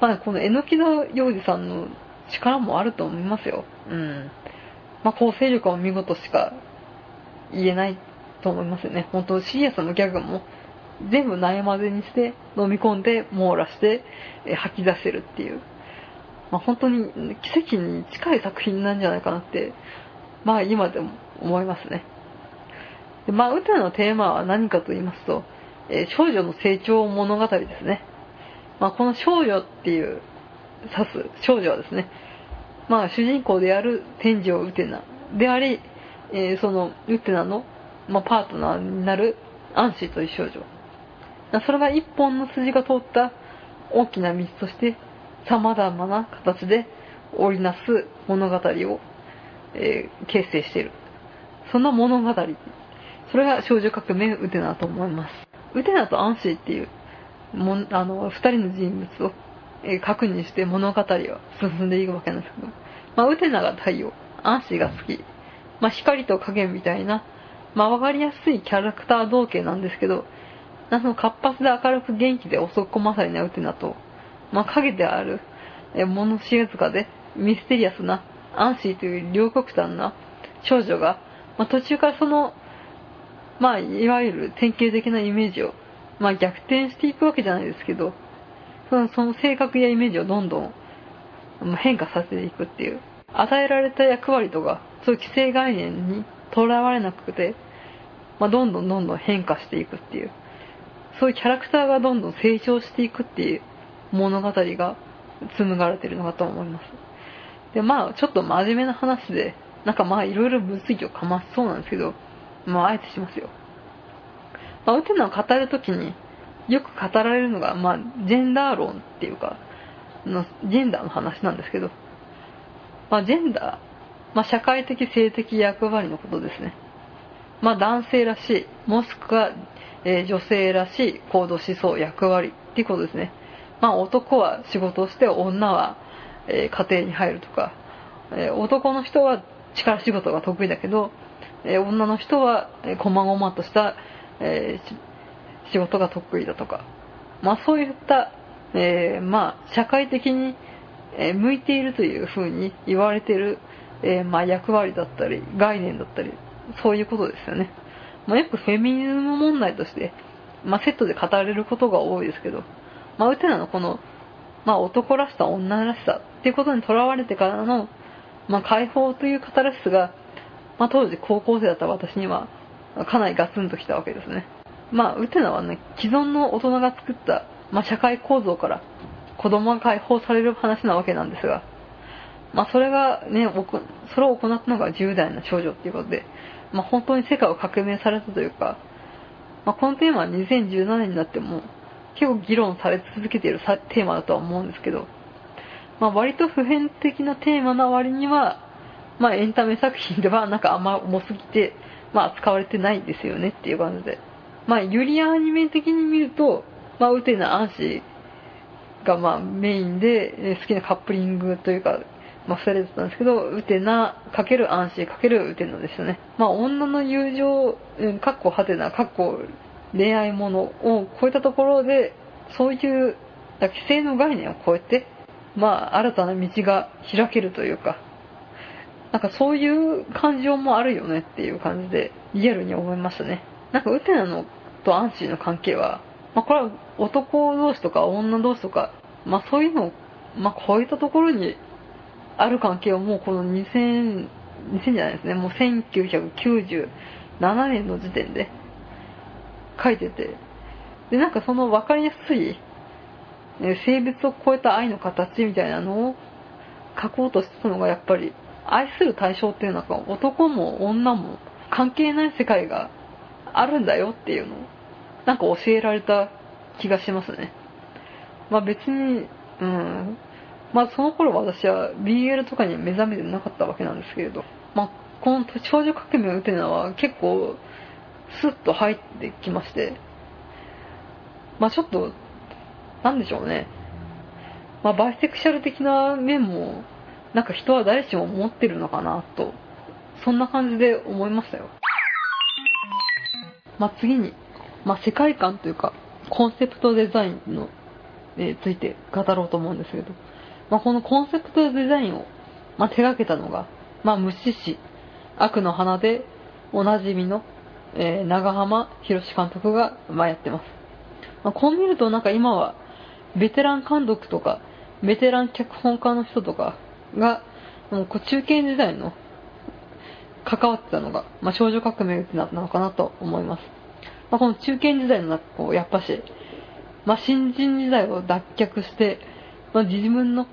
まあ、この榎木戸洋二さんの力もあると思いますよ。うん。まあ、構成力は見事しか言えないと思いますよね。本当シリアスのギャグも全部悩まぜにして飲み込んで網羅して、え吐き出せるっていう、まあ、本当に奇跡に近い作品なんじゃないかなってまあ今でも思いますねでまあ歌のテーマは何かと言いますと、えー、少女の成長物語ですね、まあ、この少女っていう指す少女はですねまあ主人公である天井ウテナであり、えー、そのウテナの、まあ、パートナーになるアンシーという少女それが一本の筋が通った大きな道として様々な形で織りなす物語を、えー、形成している。そんな物語。それが少女革命ウテナと思います。ウテナとアンシーっていうもあの二人の人物を、え、確認して物語は進んでいくわけなんですけど、まあ、ウテナが太陽、アンシーが好き。まあ、光と影みたいな、まあ、わかりやすいキャラクター同型なんですけど、その活発で明るく元気で遅まさになうってなと、まあ、影である、え物静かでミステリアスなアンシーという両極端な少女が、まあ、途中からその、まあ、いわゆる典型的なイメージを、まあ、逆転していくわけじゃないですけど、そのその性格やイメージをどんどん変化させていくっていう。与えられた役割とか、そういう既成概念にとらわれなくて、まあ、どんどんどんどん変化していくっていう。そういうキャラクターがどんどん成長していくっていう物語が紡がれてるのかと思います。でまあちょっと真面目な話でなんかまあいろいろ物議をかましそうなんですけどまああえてしますよ。まあ、ウテナを語るときによく語られるのが、まあ、ジェンダー論っていうかのジェンダーの話なんですけど、まあ、ジェンダー、まあ、社会的性的役割のことですね。まあ、男性らしいもしくは、えー、女性らしい行動思想役割っていうことですね。まあ、男は仕事をして女は、えー、家庭に入るとか、えー、男の人は力仕事が得意だけど、え女の人は、え細々としたえー、仕事が得意だとか、まあそういった、えー、まあ社会的に、向いているというふうに言われている、えー、まあ役割だったり、概念だったり、そういうことですよね。まあよくフェミニズム問題として、まあセットで語られることが多いですけど、まあウテナのこの、まあ男らしさ、女らしさっていうことにとらわれてからの、まあ解放というカタラシスが、まあ当時高校生だった私には、かなりガツンときたわけですね。まあ、ウテナはね、既存の大人が作った、まあ、社会構造から子供が解放される話なわけなんですが、まあ、それがね、それを行ったのが10代の少女っていうことで、まあ、本当に世界を革命されたというか、まあ、このテーマは2017年になっても結構議論され続けているテーマだとは思うんですけど、まあ、割と普遍的なテーマな割には、まあ、エンタメ作品ではなんかあんま重すぎて、まあ、使われてないですよねっていう感じで。まあ、ユリアアニメ的に見ると、まあ、ウテナ・アンシがまあメインで好きなカップリングというか、まあ、2人だったんですけど、ウテナ×アンシ×ウテナですよね。まあ、女の友情、かっこハテナ、かっこ恋愛ものを超えたところで、そういう、規制の概念を超えて、まあ、新たな道が開けるというか、なんかそういう感情もあるよねっていう感じでリアルに思いましたね。なんかウテナのとアンシーの関係は、まあこれは男同士とか女同士とか、まあそういうのを、まあこういったところにある関係をもうこの2000、2000じゃないですね、もう1997年の時点で書いてて、で、なんかその分かりやすい、性別を超えた愛の形みたいなのを書こうとしてたのがやっぱり愛する対象っていうのは男も女も関係ない世界があるんだよっていうのをなんか教えられた気がしますね。まあ別に、うん。まあその頃私は BL とかに目覚めてなかったわけなんですけれど、まあこの少女革命を打てるのは結構スッと入ってきまして、まあちょっと、なんでしょうね。まあバイセクシャル的な面もなんか人は誰しも持ってるのかなと、そんな感じで思いましたよ。まあ、次に、まあ、世界観というか、コンセプトデザインの、えついて語ろうと思うんですけど、まあ、このコンセプトデザインを、まあ、手掛けたのが、まあ、虫師、悪の花でおなじみの、えー、長浜博監督が、まあ、やってます。まあ、こう見るとなんか今は、ベテラン監督とか、ベテラン脚本家の人とか、が、もう中堅時代の関わってたのが、まあ、少女革命なのかなと思います。まあ、この中堅時代の中、こう、やっぱし、まあ、新人時代を脱却して、まあ、自分の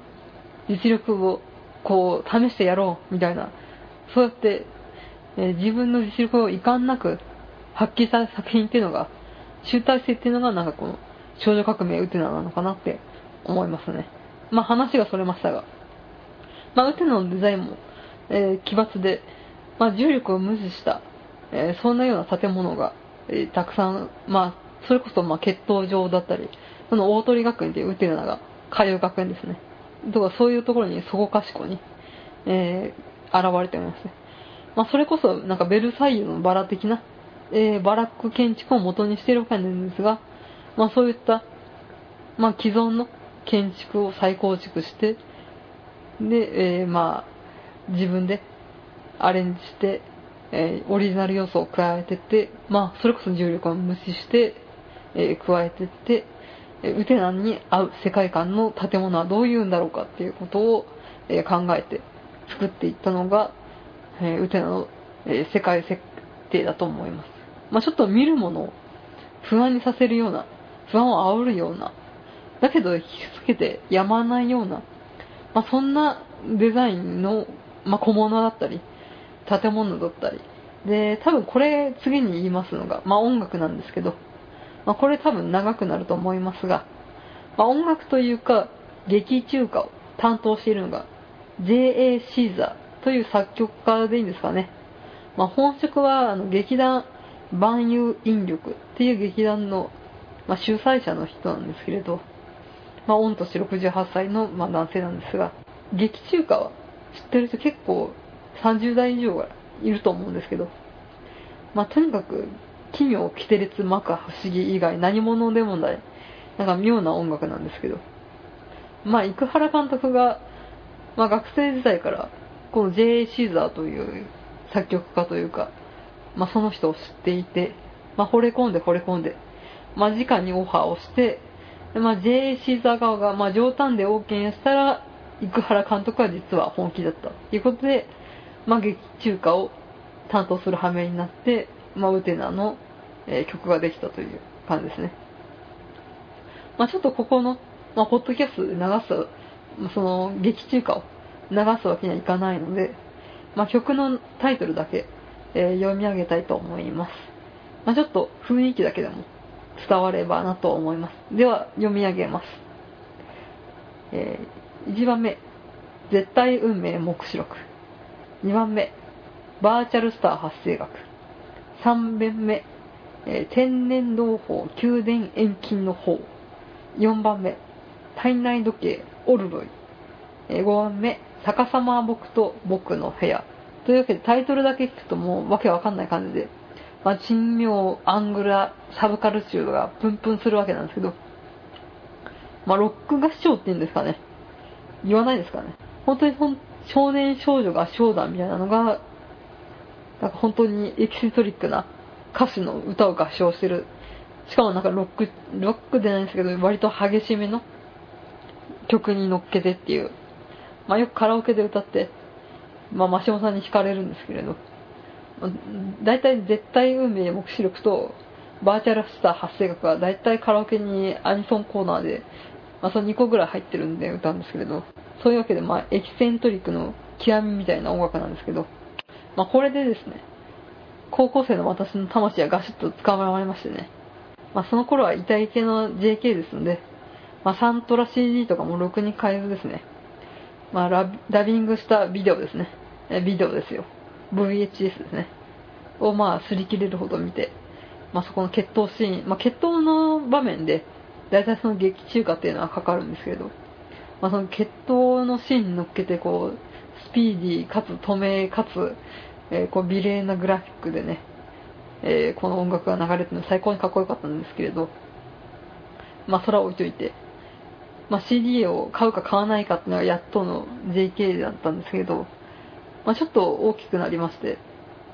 実力を、こう、試してやろう、みたいな、そうやって、え、自分の実力を遺憾なく発揮した作品っていうのが、集大成っていうのが、なんかこの、少女革命ウテナなのかなって思いますね。まあ、話がそれましたが。まあ、ウテナのデザインも、えー、奇抜で、まあ、重力を無視した、えー、そんなような建物が、えー、たくさん、まあ、それこそ、まあ、血統上だったり、その大鳥学園というウテナが通う学園ですね。とか、そういうところにそこかしこに、えー、現れておりますね。まあ、それこそ、なんかベルサイユのバラ的な、えー、バラック建築を元にしているわけなんですが、まあ、そういった、まあ、既存の建築を再構築して、で、えー、まあ、自分でアレンジして、えー、オリジナル要素を加えてって、まあ、それこそ重力を無視して、えー、加えてって、えウテナンに合う世界観の建物はどういうんだろうかっていうことを、え考えて作っていったのが、えウテナの、え世界設定だと思います。まあ、ちょっと見るものを不安にさせるような、不安を煽るような、だけど引きつけてやまないような、まあ、そんなデザインの、まあ、小物だったり、建物だったり。で、多分これ次に言いますのが、まあ、音楽なんですけど、まあ、これ多分長くなると思いますが、まあ、音楽というか、劇中歌を担当しているのが、J.A. シーザーという作曲家でいいんですかね。まあ、本職はあの劇団万有引力っていう劇団の、まあ、主催者の人なんですけれど、まあ、御年68歳の、まあ、男性なんですが、劇中歌は知ってる人結構30代以上がいると思うんですけど、まあ、とにかく奇妙、奇て烈、摩訶、不思議以外何者でもない、なんか妙な音楽なんですけど、まあ、生原監督が、まあ、学生時代から、この J.A. シーザーという作曲家というか、まあ、その人を知っていて、まあ、惚れ込んで惚れ込んで、まあ、直にオファーをして、まあ、J.A. シーザー側が、まあ、冗談で OK したら、生原監督は実は本気だったということで、まあ、劇中歌を担当する羽目になって、まあ、ウテナの、えー、曲ができたという感じですね。まあ、ちょっとここの、まあ、ポッドキャストで流す、その、劇中歌を流すわけにはいかないので、まあ、曲のタイトルだけ、えー、読み上げたいと思います。まあ、ちょっと雰囲気だけでも伝わればなと思います。では、読み上げます。えー、1番目、絶対運命目視録。2番目、バーチャルスター発生学。3番目、えー、天然同胞宮殿遠近の方。4番目、体内時計オルロイ。えー、5番目、逆さま僕と僕の部屋。というわけでタイトルだけ聞くともうわけわかんない感じで、まあ、珍妙、アングラ、サブカルチューがプンプンするわけなんですけど、まあ、ロック合唱って言うんですかね。言わないですかね。本当に少年少女合唱団みたいなのが、なんか本当にエキセトリックな歌手の歌を合唱してる。しかもなんかロック、ロックでないですけど、割と激しめの曲に乗っけてっていう。まあよくカラオケで歌って、まあマシモさんに惹かれるんですけれど。大体絶対運命目視録とバーチャルスター発生学は大体カラオケにアニソンコーナーで、まあその2個ぐらい入ってるんで歌うんですけれど、そういうわけでまあエキセントリックの極みみたいな音楽なんですけど、まあこれでですね、高校生の私の魂はガシッと捕まえましてね、まあその頃は痛い系の JK ですんで、まあサントラ CD とかもろくに買えずですね、まあラダビングしたビデオですね、えビデオですよ。VHS ですね。をまあ、擦り切れるほど見て、まあそこの決闘シーン、まあ決闘の場面で、大体その劇中歌っていうのはかかるんですけど、まあその決闘のシーンに乗っけてこう、スピーディーかつ透明かつ、えー、こう美麗なグラフィックでね、えー、この音楽が流れてるの最高にかっこよかったんですけれど、まあそれは置いといて、まあ CD を買うか買わないかっていうのがやっとの JK だったんですけど、まあ、ちょっと大きくなりまして、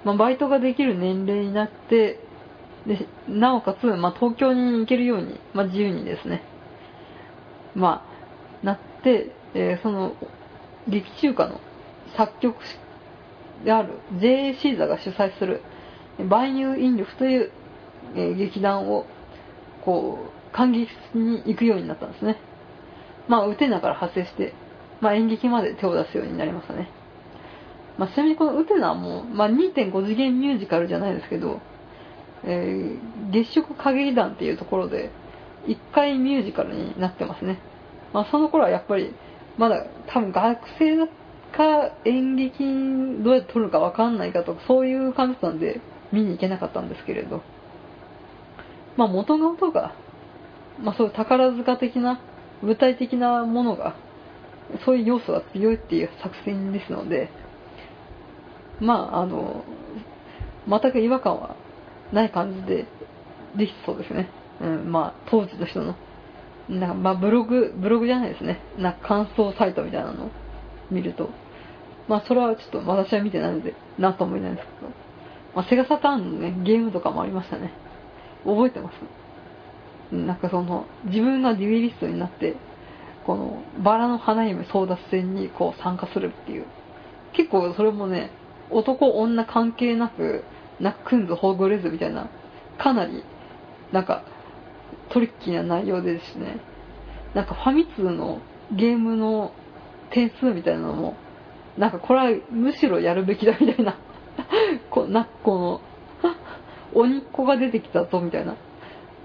まあ、バイトができる年齢になって、で、なおかつ、まあ、東京に行けるように、まあ、自由にですね、まあ、なって、えー、その、劇中歌の作曲である JA 座が主催する、万有引力という、えー、劇団を、こう、感激に行くようになったんですね。まあ、ウテナから発生して、まあ、演劇まで手を出すようになりましたね。まあ、ちなみにこのウテナも、まあ、2.5次元ミュージカルじゃないですけど、えー、月食歌劇団っていうところで、1回ミュージカルになってますね。まあ、その頃はやっぱり、まだ多分学生だか演劇どうやって撮るかわかんないかとか、そういう感じだったんで、見に行けなかったんですけれど。まあ、元顔とか、まあ、そういう宝塚的な、舞台的なものが、そういう要素が強いっていう作戦ですので、まあ、あの、全く違和感はない感じでできそうですね。うん、まあ、当時の人の。なんか、まあ、ブログ、ブログじゃないですね。なんか感想サイトみたいなのを見ると。まあ、それはちょっと私は見てないので、なんとも言えないんですけど。まあ、セガサターンのね、ゲームとかもありましたね。覚えてます？なんかその、自分がデュエリストになって、この、バラの花嫁争奪戦にこう参加するっていう。結構それもね、男女関係なく、ナックンズほぐれずみたいなかなり、なんか、トリッキーな内容でですね、なんかファミ通のゲームの点数みたいなのも、なんかこれはむしろやるべきだみたいな、こ、なこの、鬼っ子が出てきたぞみたいな、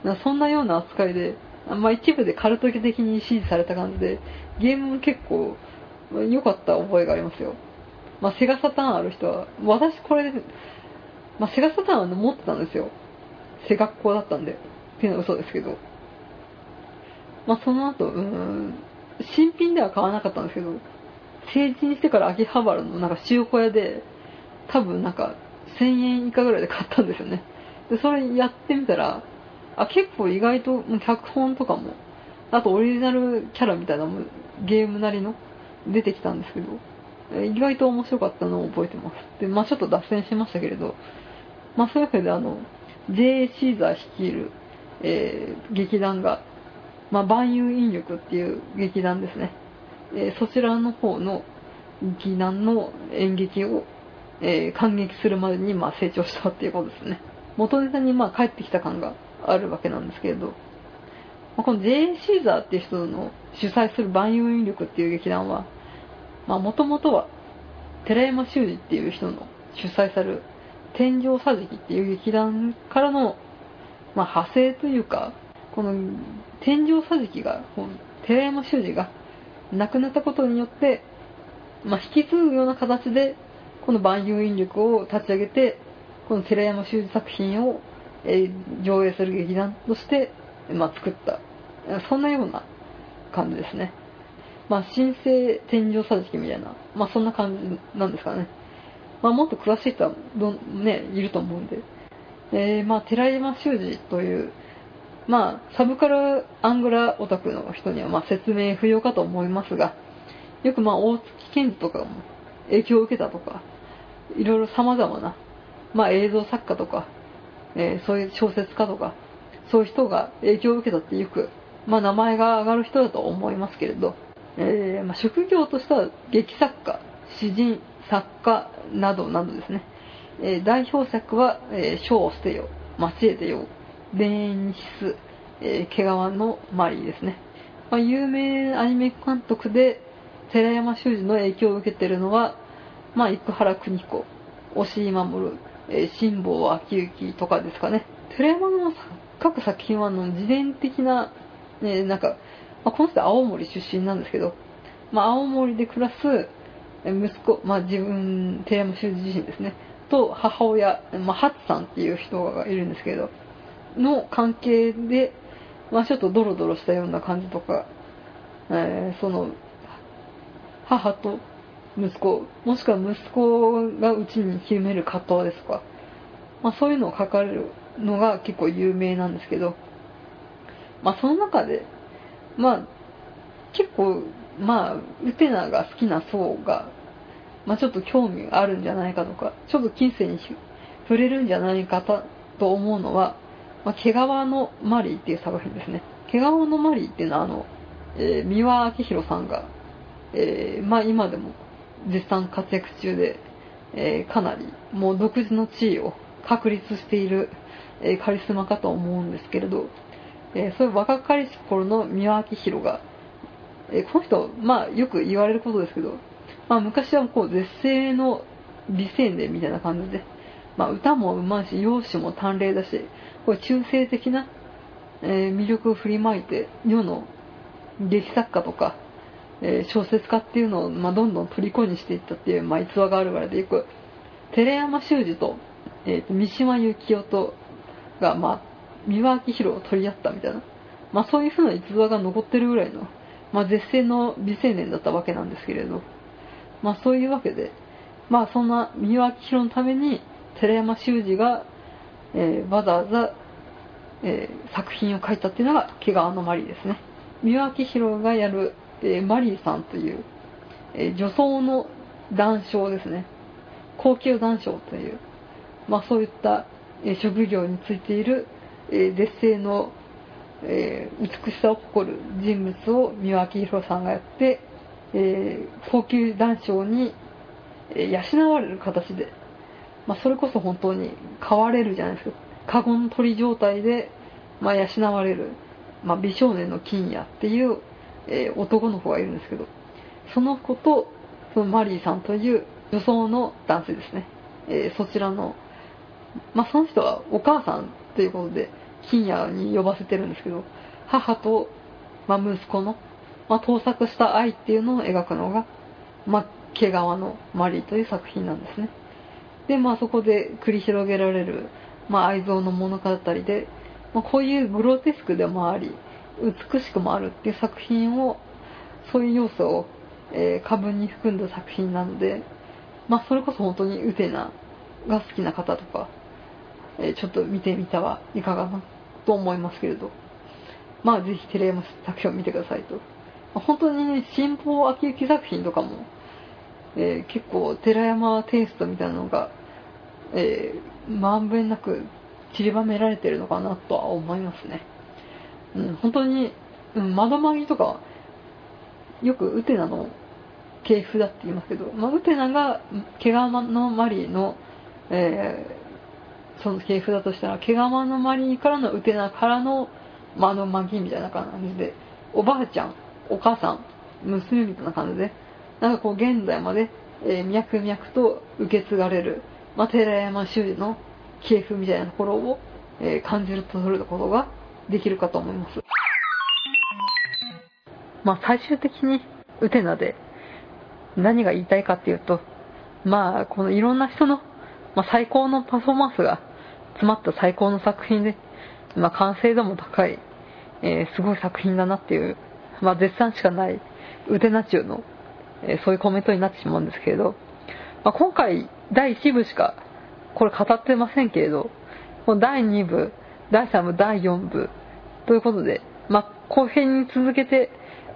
なそんなような扱いで、まあ一部でカルト的に支持された感じで、ゲームも結構良かった覚えがありますよ。まあセガサターンある人は、私これ、まあセガサターンは持ってたんですよ。背学校だったんで。っていうのは嘘ですけど。まあその後、うん、新品では買わなかったんですけど、成人してから秋葉原のなんか塩小屋で、多分なんか1000円以下ぐらいで買ったんですよね。で、それやってみたら、あ、結構意外と脚本とかも、あとオリジナルキャラみたいなもゲームなりの出てきたんですけど、意外と面白かったのを覚えてます。で、まあちょっと脱線しましたけれど、まあそういうわけであの、J. シーザー率いる、えー、劇団が、まあ万有引力っていう劇団ですね。えー、そちらの方の劇団の演劇を、えー、感激するまでにまあ成長したっていうことですね。元ネタにまあ帰ってきた感があるわけなんですけれど、まあ、この J. シーザーっていう人の主催する万有引力っていう劇団は、まあもともとは寺山修司っていう人の主催される天井桟敷っていう劇団からの、まあ、派生というか、この天井桟敷が、寺山修司が亡くなったことによって、まあ、引き継ぐような形で、この万有引力を立ち上げて、この寺山修司作品を、え、上映する劇団として、まあ、作った。そんなような感じですね。まあ、新生天井桟敷みたいな、まあ、そんな感じなんですかね。まあ、もっと詳しい人はど、ね、いると思うんで。えー、まあ、寺山修司という、まあ、サブカルアングラオタクの人には、まあ、説明不要かと思いますが、よくまあ、大月健二とかも影響を受けたとか、いろいろ様々な、まあ、映像作家とか、えー、そういう小説家とか、そういう人が影響を受けたってよく、まあ、名前が上がる人だと思いますけれど、えー、まあ、職業としては劇作家、詩人、作家などなどですね。えー、代表作は、えー、書を捨てよ、町へ出よ、田園に必須、えー、毛皮のマリーですね。まあ、有名アニメ監督で、寺山修司の影響を受けているのは、まあ、生原邦彦、押井守、えー、辛坊秋行とかですかね。寺山の各作品は、の、自伝的な、ね、なんか、まあ、この人青森出身なんですけど、まあ、青森で暮らす、息子、まあ自分、寺山修司自身ですね、と母親、まあ、ハツさんっていう人がいるんですけど、の関係で、まあちょっとドロドロしたような感じとか、えー、その、母と息子、もしくは息子がうちに秘める葛藤ですとか、まあそういうのを書かれるのが結構有名なんですけど、まあその中で、まあ結構まあ、ウテナが好きな層が、まあちょっと興味があるんじゃないかとか、ちょっと近世に触れるんじゃないかと思うのは、まあ、毛皮のマリーっていう作品ですね。毛皮のマリーっていうのはあの、えー、三輪明宏さんが、えー、まあ今でも絶賛活躍中で、えー、かなりもう独自の地位を確立している、えカリスマかと思うんですけれど、えそういう若かりし頃の三輪明宏が、えこの人、まあよく言われることですけど、まあ昔はこう絶世の美青年みたいな感じで、まあ歌もうまいし、容姿も端麗だし、これ中性的な、えー、魅力を振りまいて、世の劇作家とか、え、小説家っていうのを、まあ、どんどん虜にしていったっていう、まあ、逸話があるぐらで、よく、寺山修司と、えー、と三島由紀夫と、が、まあ、三輪明宏を取り合ったみたいな、まあ、そういう風な逸話が残ってるぐらいの、まあ、絶世の美青年だったわけなんですけれど、まあ、そういうわけで、まあ、そんな三輪明宏のために、寺山修司が、えー、わざわざ、えー、作品を書いたっていうのが、毛皮のマリーですね。三輪明宏がやる、えー、マリーさんという、え女装の談笑ですね。高級談笑という、まあ、そういった、職業についている、え絶世のえ、美しさを誇る人物を三輪明宏さんがやって、え、高級男性に、え養われる形で、まあ、それこそ本当に変われるじゃないですか。カゴの鳥状態で、まあ、養われる、まあ、美少年の金也っていう、え、男の子がいるんですけど、その子と、そのマリーさんという女装の男性ですね。え、そちらの、まあ、その人はお母さんということで、金也に呼ばせてるんですけど、母と、まあ、息子の、まあ、盗作した愛っていうのを描くのが、まあ、毛皮のマリーという作品なんですね。で、まあそこで繰り広げられる、まあ愛憎の物語で、まあ、こういうグロテスクでもあり、美しくもあるっていう作品を、そういう要素を、えー、過分に含んだ作品なので、まあそれこそ本当にウテナが好きな方とか、え、ちょっと見てみてはいかがなと思いますけれど、まあぜひテレマ作品を見てくださいと。本当にね、新法秋行作品とかも、えー、結構寺山テイストみたいなのが、えー、まんべんなく散りばめられてるのかなとは思いますね。うん、本当に、うん、窓マギとか、よくウテナの系譜だって言いますけど、まあ、ウテナが毛皮のマリーの、えー、その系譜だとしたら、毛皮のマリーからのウテナからの窓マギみたいな感じで、おばあちゃん、お母さん、娘みたいな感じで、なんかこう現代まで、えー、脈々と受け継がれる、まあ、寺山修司の系譜みたいなところを、えー、感じるとすることができるかと思います。まあ最終的にウテナで何が言いたいかっていうと、まあこのいろんな人の、まあ、最高のパフォーマンスが詰まった最高の作品で、まあ完成度も高い、えー、すごい作品だなっていう、まあ絶賛しかないウテナ中の、えー、そういうコメントになってしまうんですけれど、まあ、今回第1部しかこれ語ってませんけれど、この第2部、第3部、第4部、ということで、まあ、後編に続けて、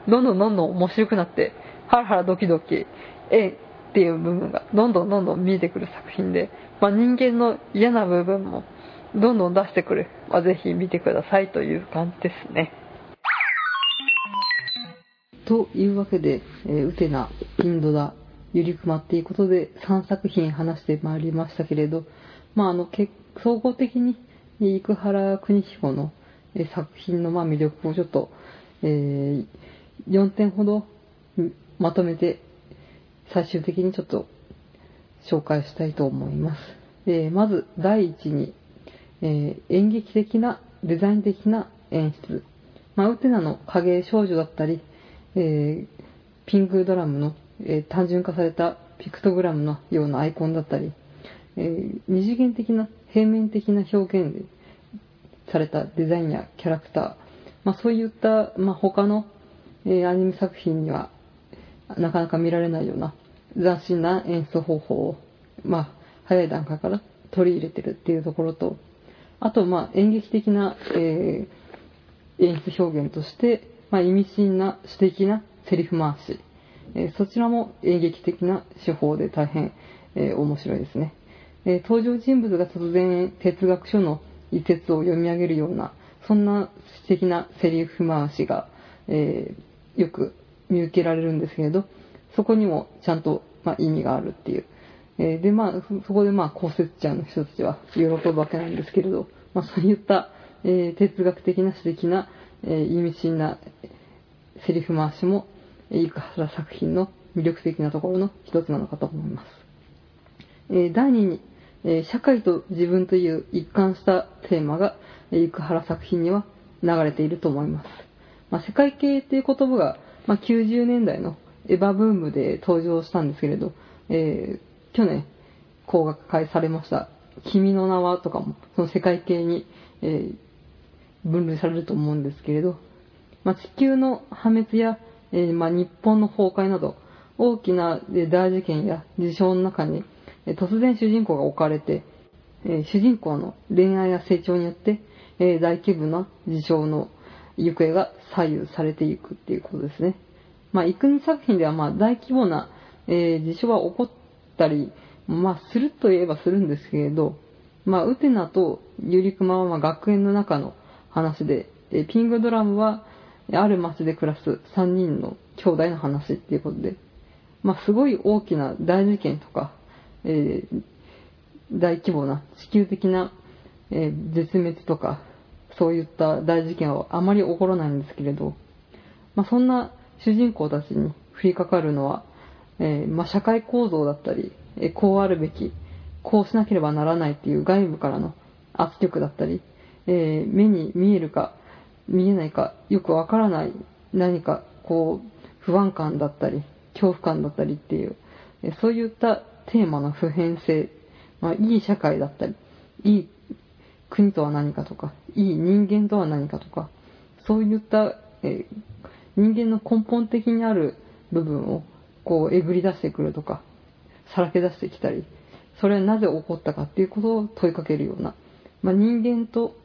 どんどんどんどん面白くなって、ハラハラドキドキ、えっていう部分がどんどんどんどん見えてくる作品で、まあ、人間の嫌な部分もどんどん出してくる。まあ、ぜひ見てくださいという感じですね。というわけで、えー、ウテナ、インドだ、ゆりくまっていうことで3作品話してまいりましたけれど、まあ、あの、総合的に生原邦彦の作品のま魅力をちょっと、えー、4点ほどまとめて最終的にちょっと紹介したいと思います。え、まず第一に、えー、演劇的なデザイン的な演出。まあ、ウテナの影少女だったり、えー、ピンクドラムのえー、単純化されたピクトグラムのようなアイコンだったり、え、二次元的な平面的な表現でされたデザインやキャラクター、まあ、そういった、まあ、他の、え、アニメ作品にはなかなか見られないような斬新な演出方法を、まあ、早い段階から取り入れてるっていうところと、あと、まあ、演劇的な、えー、演出表現として、まあ、意味深な詩的なセリフ回し、えそちらも演劇的な手法で大変、え面白いですね。え登場人物が突然哲学書の一節を読み上げるような、そんな素敵なセリフ回しが、えー、よく見受けられるんですけれど、そこにもちゃんと、まあ、意味があるっていう。えー、で、まあ、そこでまあ、骨折ちゃんの人たちは喜ぶわけなんですけれど、まあ、そういった、えー、哲学的な素敵な、えー、意味深なセリフ回しも、生原作品の魅力的なところの一つなのかと思います。え第2に、え社会と自分という一貫したテーマが、生原作品には流れていると思います。まあ、世界系っていう言葉が、まあ、90年代のエヴァブームで登場したんですけれど、えー、去年公開されました君の名はとかもその世界系に、えー、分類されると思うんですけれど、まあ、地球の破滅やえー、まあ、日本の崩壊など、大きな大事件や事象の中に、突然主人公が置かれて、え主人公の恋愛や成長によって、え大規模な事象の行方が左右されていくっていうことですね。まあ、幾人作品ではまあ大規模な、え事象は起こったり、まあ、すると言えばするんですけれど、まあ、ウテナとユリクマはまあ学園の中の話で、えピングドラムは、ある町で暮らす3人の兄弟の話っていうことで、まあ、すごい大きな大事件とか、えー、大規模な地球的な、えー絶滅とか、そういった大事件はあまり起こらないんですけれど、まあ、そんな主人公たちに降りかかるのは、えーまあ、社会構造だったり、えこうあるべき、こうしなければならないっていう外部からの圧力だったり、えー目に見えるか見えないかよくわからない何かこう不安感だったり恐怖感だったりっていう、えそういったテーマの普遍性、まあ、いい社会だったりいい国とは何かとかいい人間とは何かとかそういった、えー人間の根本的にある部分をこうえぐり出してくるとかさらけ出してきたりそれはなぜ起こったかっていうことを問いかけるような、まあ、人間と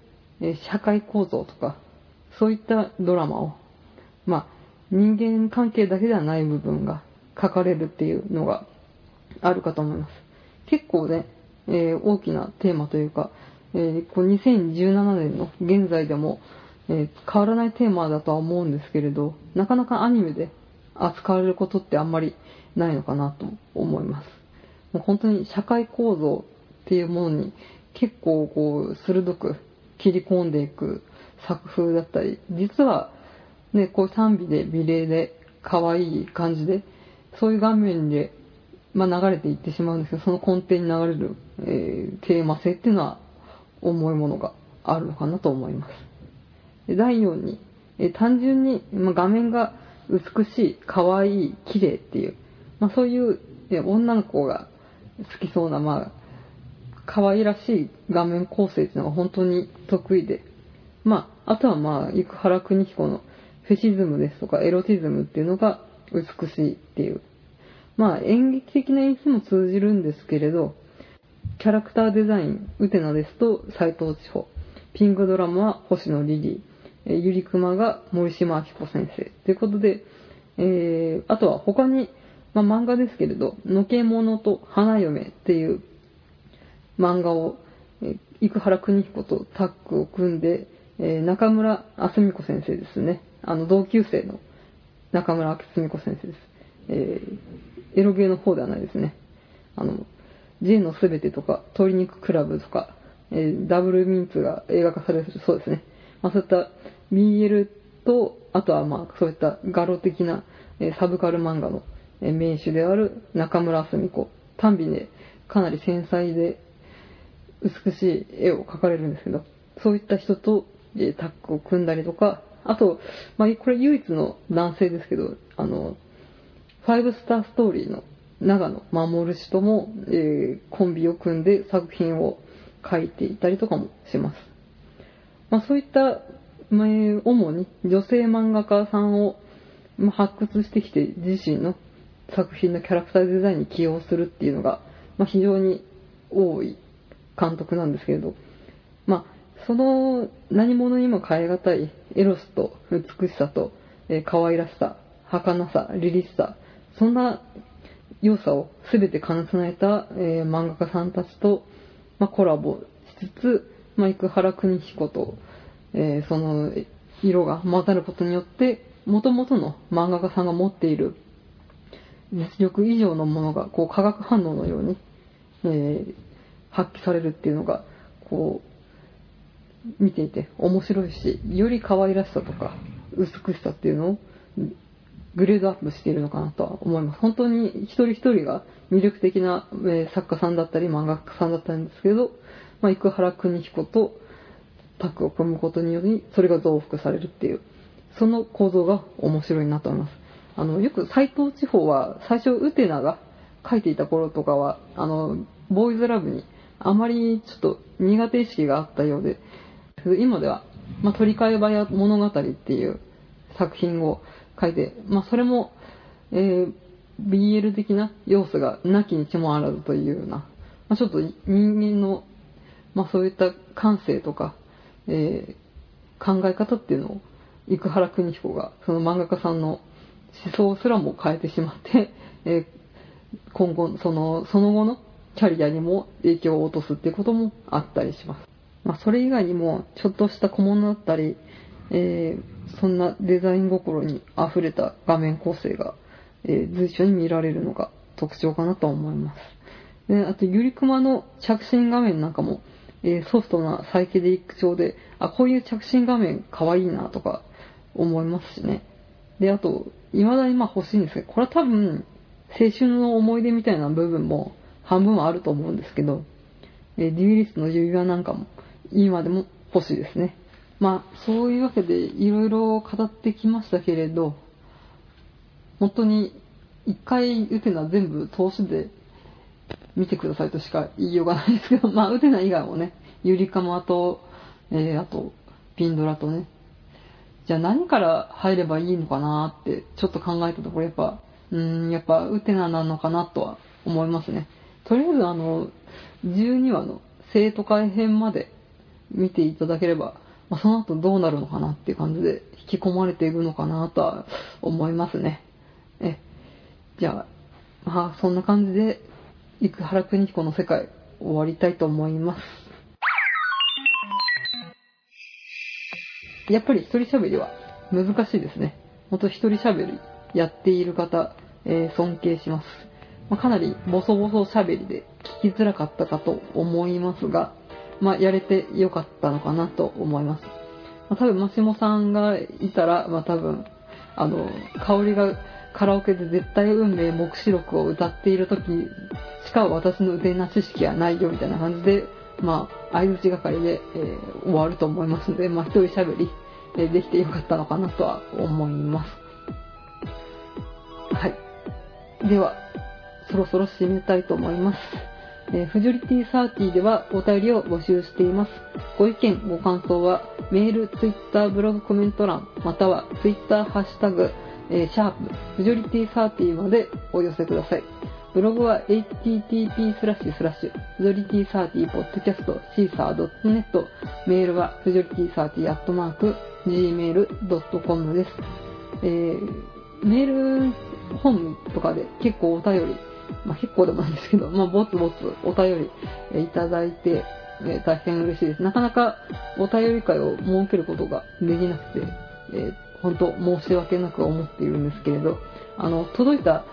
え社会構造とかそういったドラマを、まあ、人間関係だけではない部分が書かれるっていうのがあるかと思います。結構ね、えー大きなテーマというか、えーこう2017年の現在でも、えー変わらないテーマだとは思うんですけれど、なかなかアニメで扱われることってあんまりないのかなと思います。もう本当に社会構造っていうものに結構こう鋭く切り込んでいく作風だったり、実はね、こう賛美で美麗で可愛い感じで、そういう画面で、まあ、流れていってしまうんですけど、その根底に流れる、えーテーマ性っていうのは重いものがあるのかなと思います。第4に、え単純に、ま、画面が美しい、可愛い、綺麗っていう、まあ、そういう、え女の子が好きそうな、まあ、可愛らしい画面構成っていうのが本当に得意で、まあ、あとはまあ、生原邦彦のフェシズムですとかエロティズムっていうのが美しいっていう。まあ、演劇的な演出も通じるんですけれど、キャラクターデザイン、ウテナですと斎藤千穂、ピンクドラマは星野リリー、えーゆりくまが森島明子先生ということで、えー、あとは他に、まあ漫画ですけれど、のけものと花嫁っていう漫画を、えー生原邦彦とタッグを組んで、えー中村あすみ子先生ですね。あの、同級生の中村あすみ子先生です。えー、エロゲーの方ではないですね。あの、J のすべてとか、鶏肉クラブとか、えーダブルミンツが映画化されるそうですね。まあそういった BL と、あとはまあそういったガロ的な、えサブカル漫画の、え名手である中村あすみ子。単美でかなり繊細で美しい絵を描かれるんですけど、そういった人と、えタッグを組んだりとか、あと、まあこれ唯一の男性ですけど、あの、ファイブスターストーリーの長野守氏とも、えーコンビを組んで作品を書いていたりとかもします。まあそういった、まあえー主に女性漫画家さんを、まあ、発掘してきて自身の作品のキャラクターデザインに起用するっていうのが、まあ非常に多い監督なんですけれど、まあその何者にも変え難いエロスと美しさと、えー可愛らしさ、儚さ、凛々しさ、そんな要素を全て兼ね備えた、えー漫画家さんたちと、まあ、コラボしつつ、まあ、生原邦彦と、えーその色が混ざることによって、元々の漫画家さんが持っている実力以上のものが、こう、化学反応のように、えー発揮されるっていうのが、こう、見ていて面白いし、より可愛らしさとか、美しさっていうのを、グレードアップしているのかなとは思います。本当に一人一人が魅力的な、え作家さんだったり漫画家さんだったんですけど、まあ、生原邦彦とタッグを組むことにより、それが増幅されるっていう、その構造が面白いなと思います。あの、よく斎藤地方は、最初、ウテナが書いていた頃とかは、あの、ボーイズラブにあまりちょっと苦手意識があったようで、今では、まあ、取り替え早物語っていう作品を書いて、まあ、それも、えー BL 的な要素がなきにしもあらずというような、まあ、ちょっと人間の、まあ、そういった感性とか、えー考え方っていうのを、生原邦彦が、その漫画家さんの思想すらも変えてしまって、えー今後、その、その後のキャリアにも影響を落とすっていうこともあったりします。まあ、それ以外にも、ちょっとした小物だったり、えーそんなデザイン心に溢れた画面構成が、えー随所に見られるのが特徴かなと思います。で、あと、ゆりくまの着信画面なんかも、えー、ソフトなサイケデリック調で、あ、こういう着信画面可愛いいなとか思いますしね。で、あと、未だにまあ欲しいんですけど、これは多分、青春の思い出みたいな部分も半分はあると思うんですけど、えー、デュイリストの指輪なんかも今でも欲しいですね。まあ、そういうわけでいろいろ語ってきましたけれど、本当に一回ウテナ全部通しで見てくださいとしか言いようがないですけど、まあ、ウテナ以外もね、ゆりかまと、えー、あと、ピンドラとね、じゃあ何から入ればいいのかなってちょっと考えたところ、やっぱ、うん、やっぱウテナなのかなとは思いますね。とりあえずあの、12話の生徒会編まで見ていただければ、まあ、その後どうなるのかなっていう感じで引き込まれていくのかなとは思いますね。え、じゃあ、まあそんな感じで、生原邦彦の世界終わりたいと思います。やっぱり一人喋りは難しいですね。ほんと一人喋りやっている方、えー、尊敬します。まあ、かなりボソボソ喋りで聞きづらかったかと思いますが、まあ、やれてよかったのかなと思います。まあ、多分、マシモさんがいたら、まあ、多分、あの、香りがカラオケで絶対運命目視録を歌っている時しか私の腕な知識はないよみたいな感じで、まあ、相槌係で、えー、終わると思いますので、まあ、一人喋り、えー、できてよかったのかなとは思います。はい。では、そろそろ締めたいと思います。えー、フジョリティサーティではお便りを募集しています。ご意見、ご感想は、メール、ツイッター、ブログコメント欄、またはツイッター、ハッシュタグ、えー、シャープ、フジョリティサーティまでお寄せください。ブログは http スラッシュスラッシュ、フジョリティサーティポッドキャストシーサー .net、メールはフジョリティサーティアットマーク、gmail.com です。えー、メール本とかで結構お便り、まあ結構でもないんですけど、まあぼつぼつお便りいただいて、えー、大変嬉しいです。なかなかお便り会を設けることができなくて、えー、本当申し訳なく思っているんですけれど、あの、届いた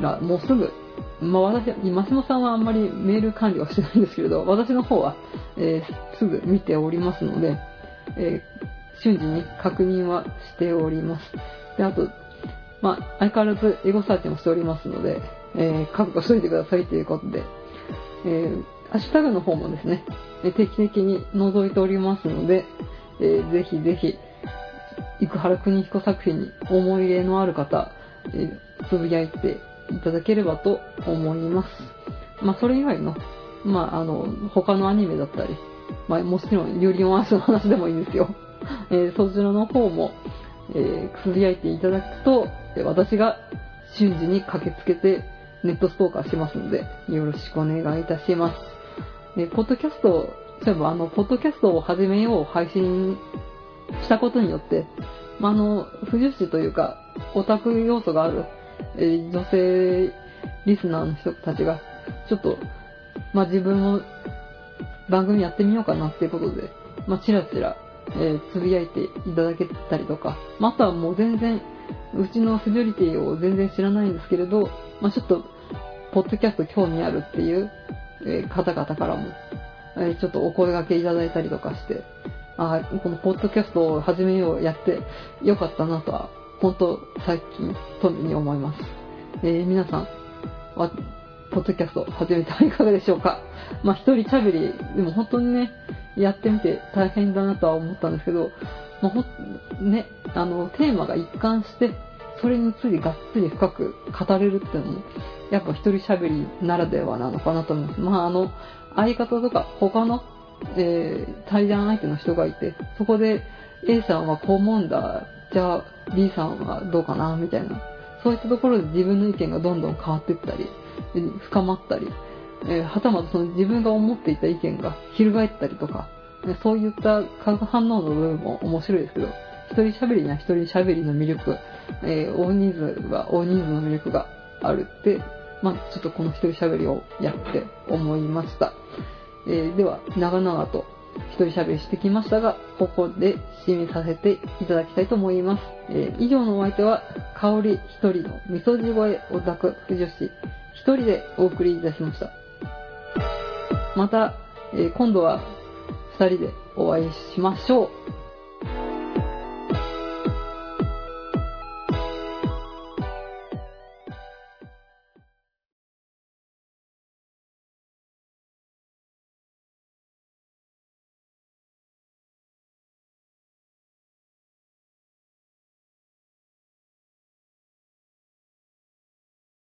らもうすぐ、まあ私、マシモさんはあんまりメール管理はしてないんですけれど、私の方は、えー、すぐ見ておりますので、えー、瞬時に確認はしております。で、あと、まあ、相変わらずエゴサーチもしておりますので、えー、覚悟しといてくださいということで、えー、ハッシュタグの方もですね、定期的に覗いておりますので、えー、ぜひぜひ、生原邦彦作品に思い入れのある方、え、つぶやいていただければと思います。まあ、それ以外の、まあ、あの、他のアニメだったり、まあ、もちろん、ユリオンアースの話でもいいんですよ。えー、そちらの方も、えー、つぶやいていただくと、私が瞬時に駆けつけてネットストーカーしますので、よろしくお願いいたします。えポッドキャスト、例えばあの、ポッドキャストを始めよう配信したことによって、まあ、あの、不女子というか、オタク要素がある、えー、女性リスナーの人たちが、ちょっと、まあ、自分も番組やってみようかなっていうことで、まあ、チラチラ、えー、つぶやいていただけたりとか、まあ、あとはもう全然、うちのフジョリティを全然知らないんですけれど、まあ、ちょっと、ポッドキャスト興味あるっていう、えー、方々からも、えー、ちょっとお声掛けいただいたりとかして、あこのポッドキャストを始めようやってよかったなとは、本当最近、とに思います。えー、皆さん、ポッドキャスト始めてはいかがでしょうか？まあ、一人喋り、でも本当にね、やってみて大変だなとは思ったんですけど、まあ、ほね、あの、テーマが一貫して、それについてがっつり深く語れるっていうのも、やっぱ一人喋りならではなのかなと思います。まあ、あの、相方とか他の、えー、対談相手の人がいて、そこで A さんはこう思うんだ、じゃあ B さんはどうかな、みたいな。そういったところで自分の意見がどんどん変わっていったり、深まったり、え、はたまたその自分が思っていた意見が翻ったりとか、そういった化学反応の部分も面白いですけど、一人喋りには一人喋りの魅力、えー、大人数は大人数の魅力があるって、まあ、ちょっとこの一人喋りをやって思いました。えー、では、長々と一人喋りしてきましたが、ここで締めさせていただきたいと思います。えー、以上のお相手は、香り一人の味噌地声オタク女子一人でお送りいたしました。また、えー今度は2人でお会いしましょう。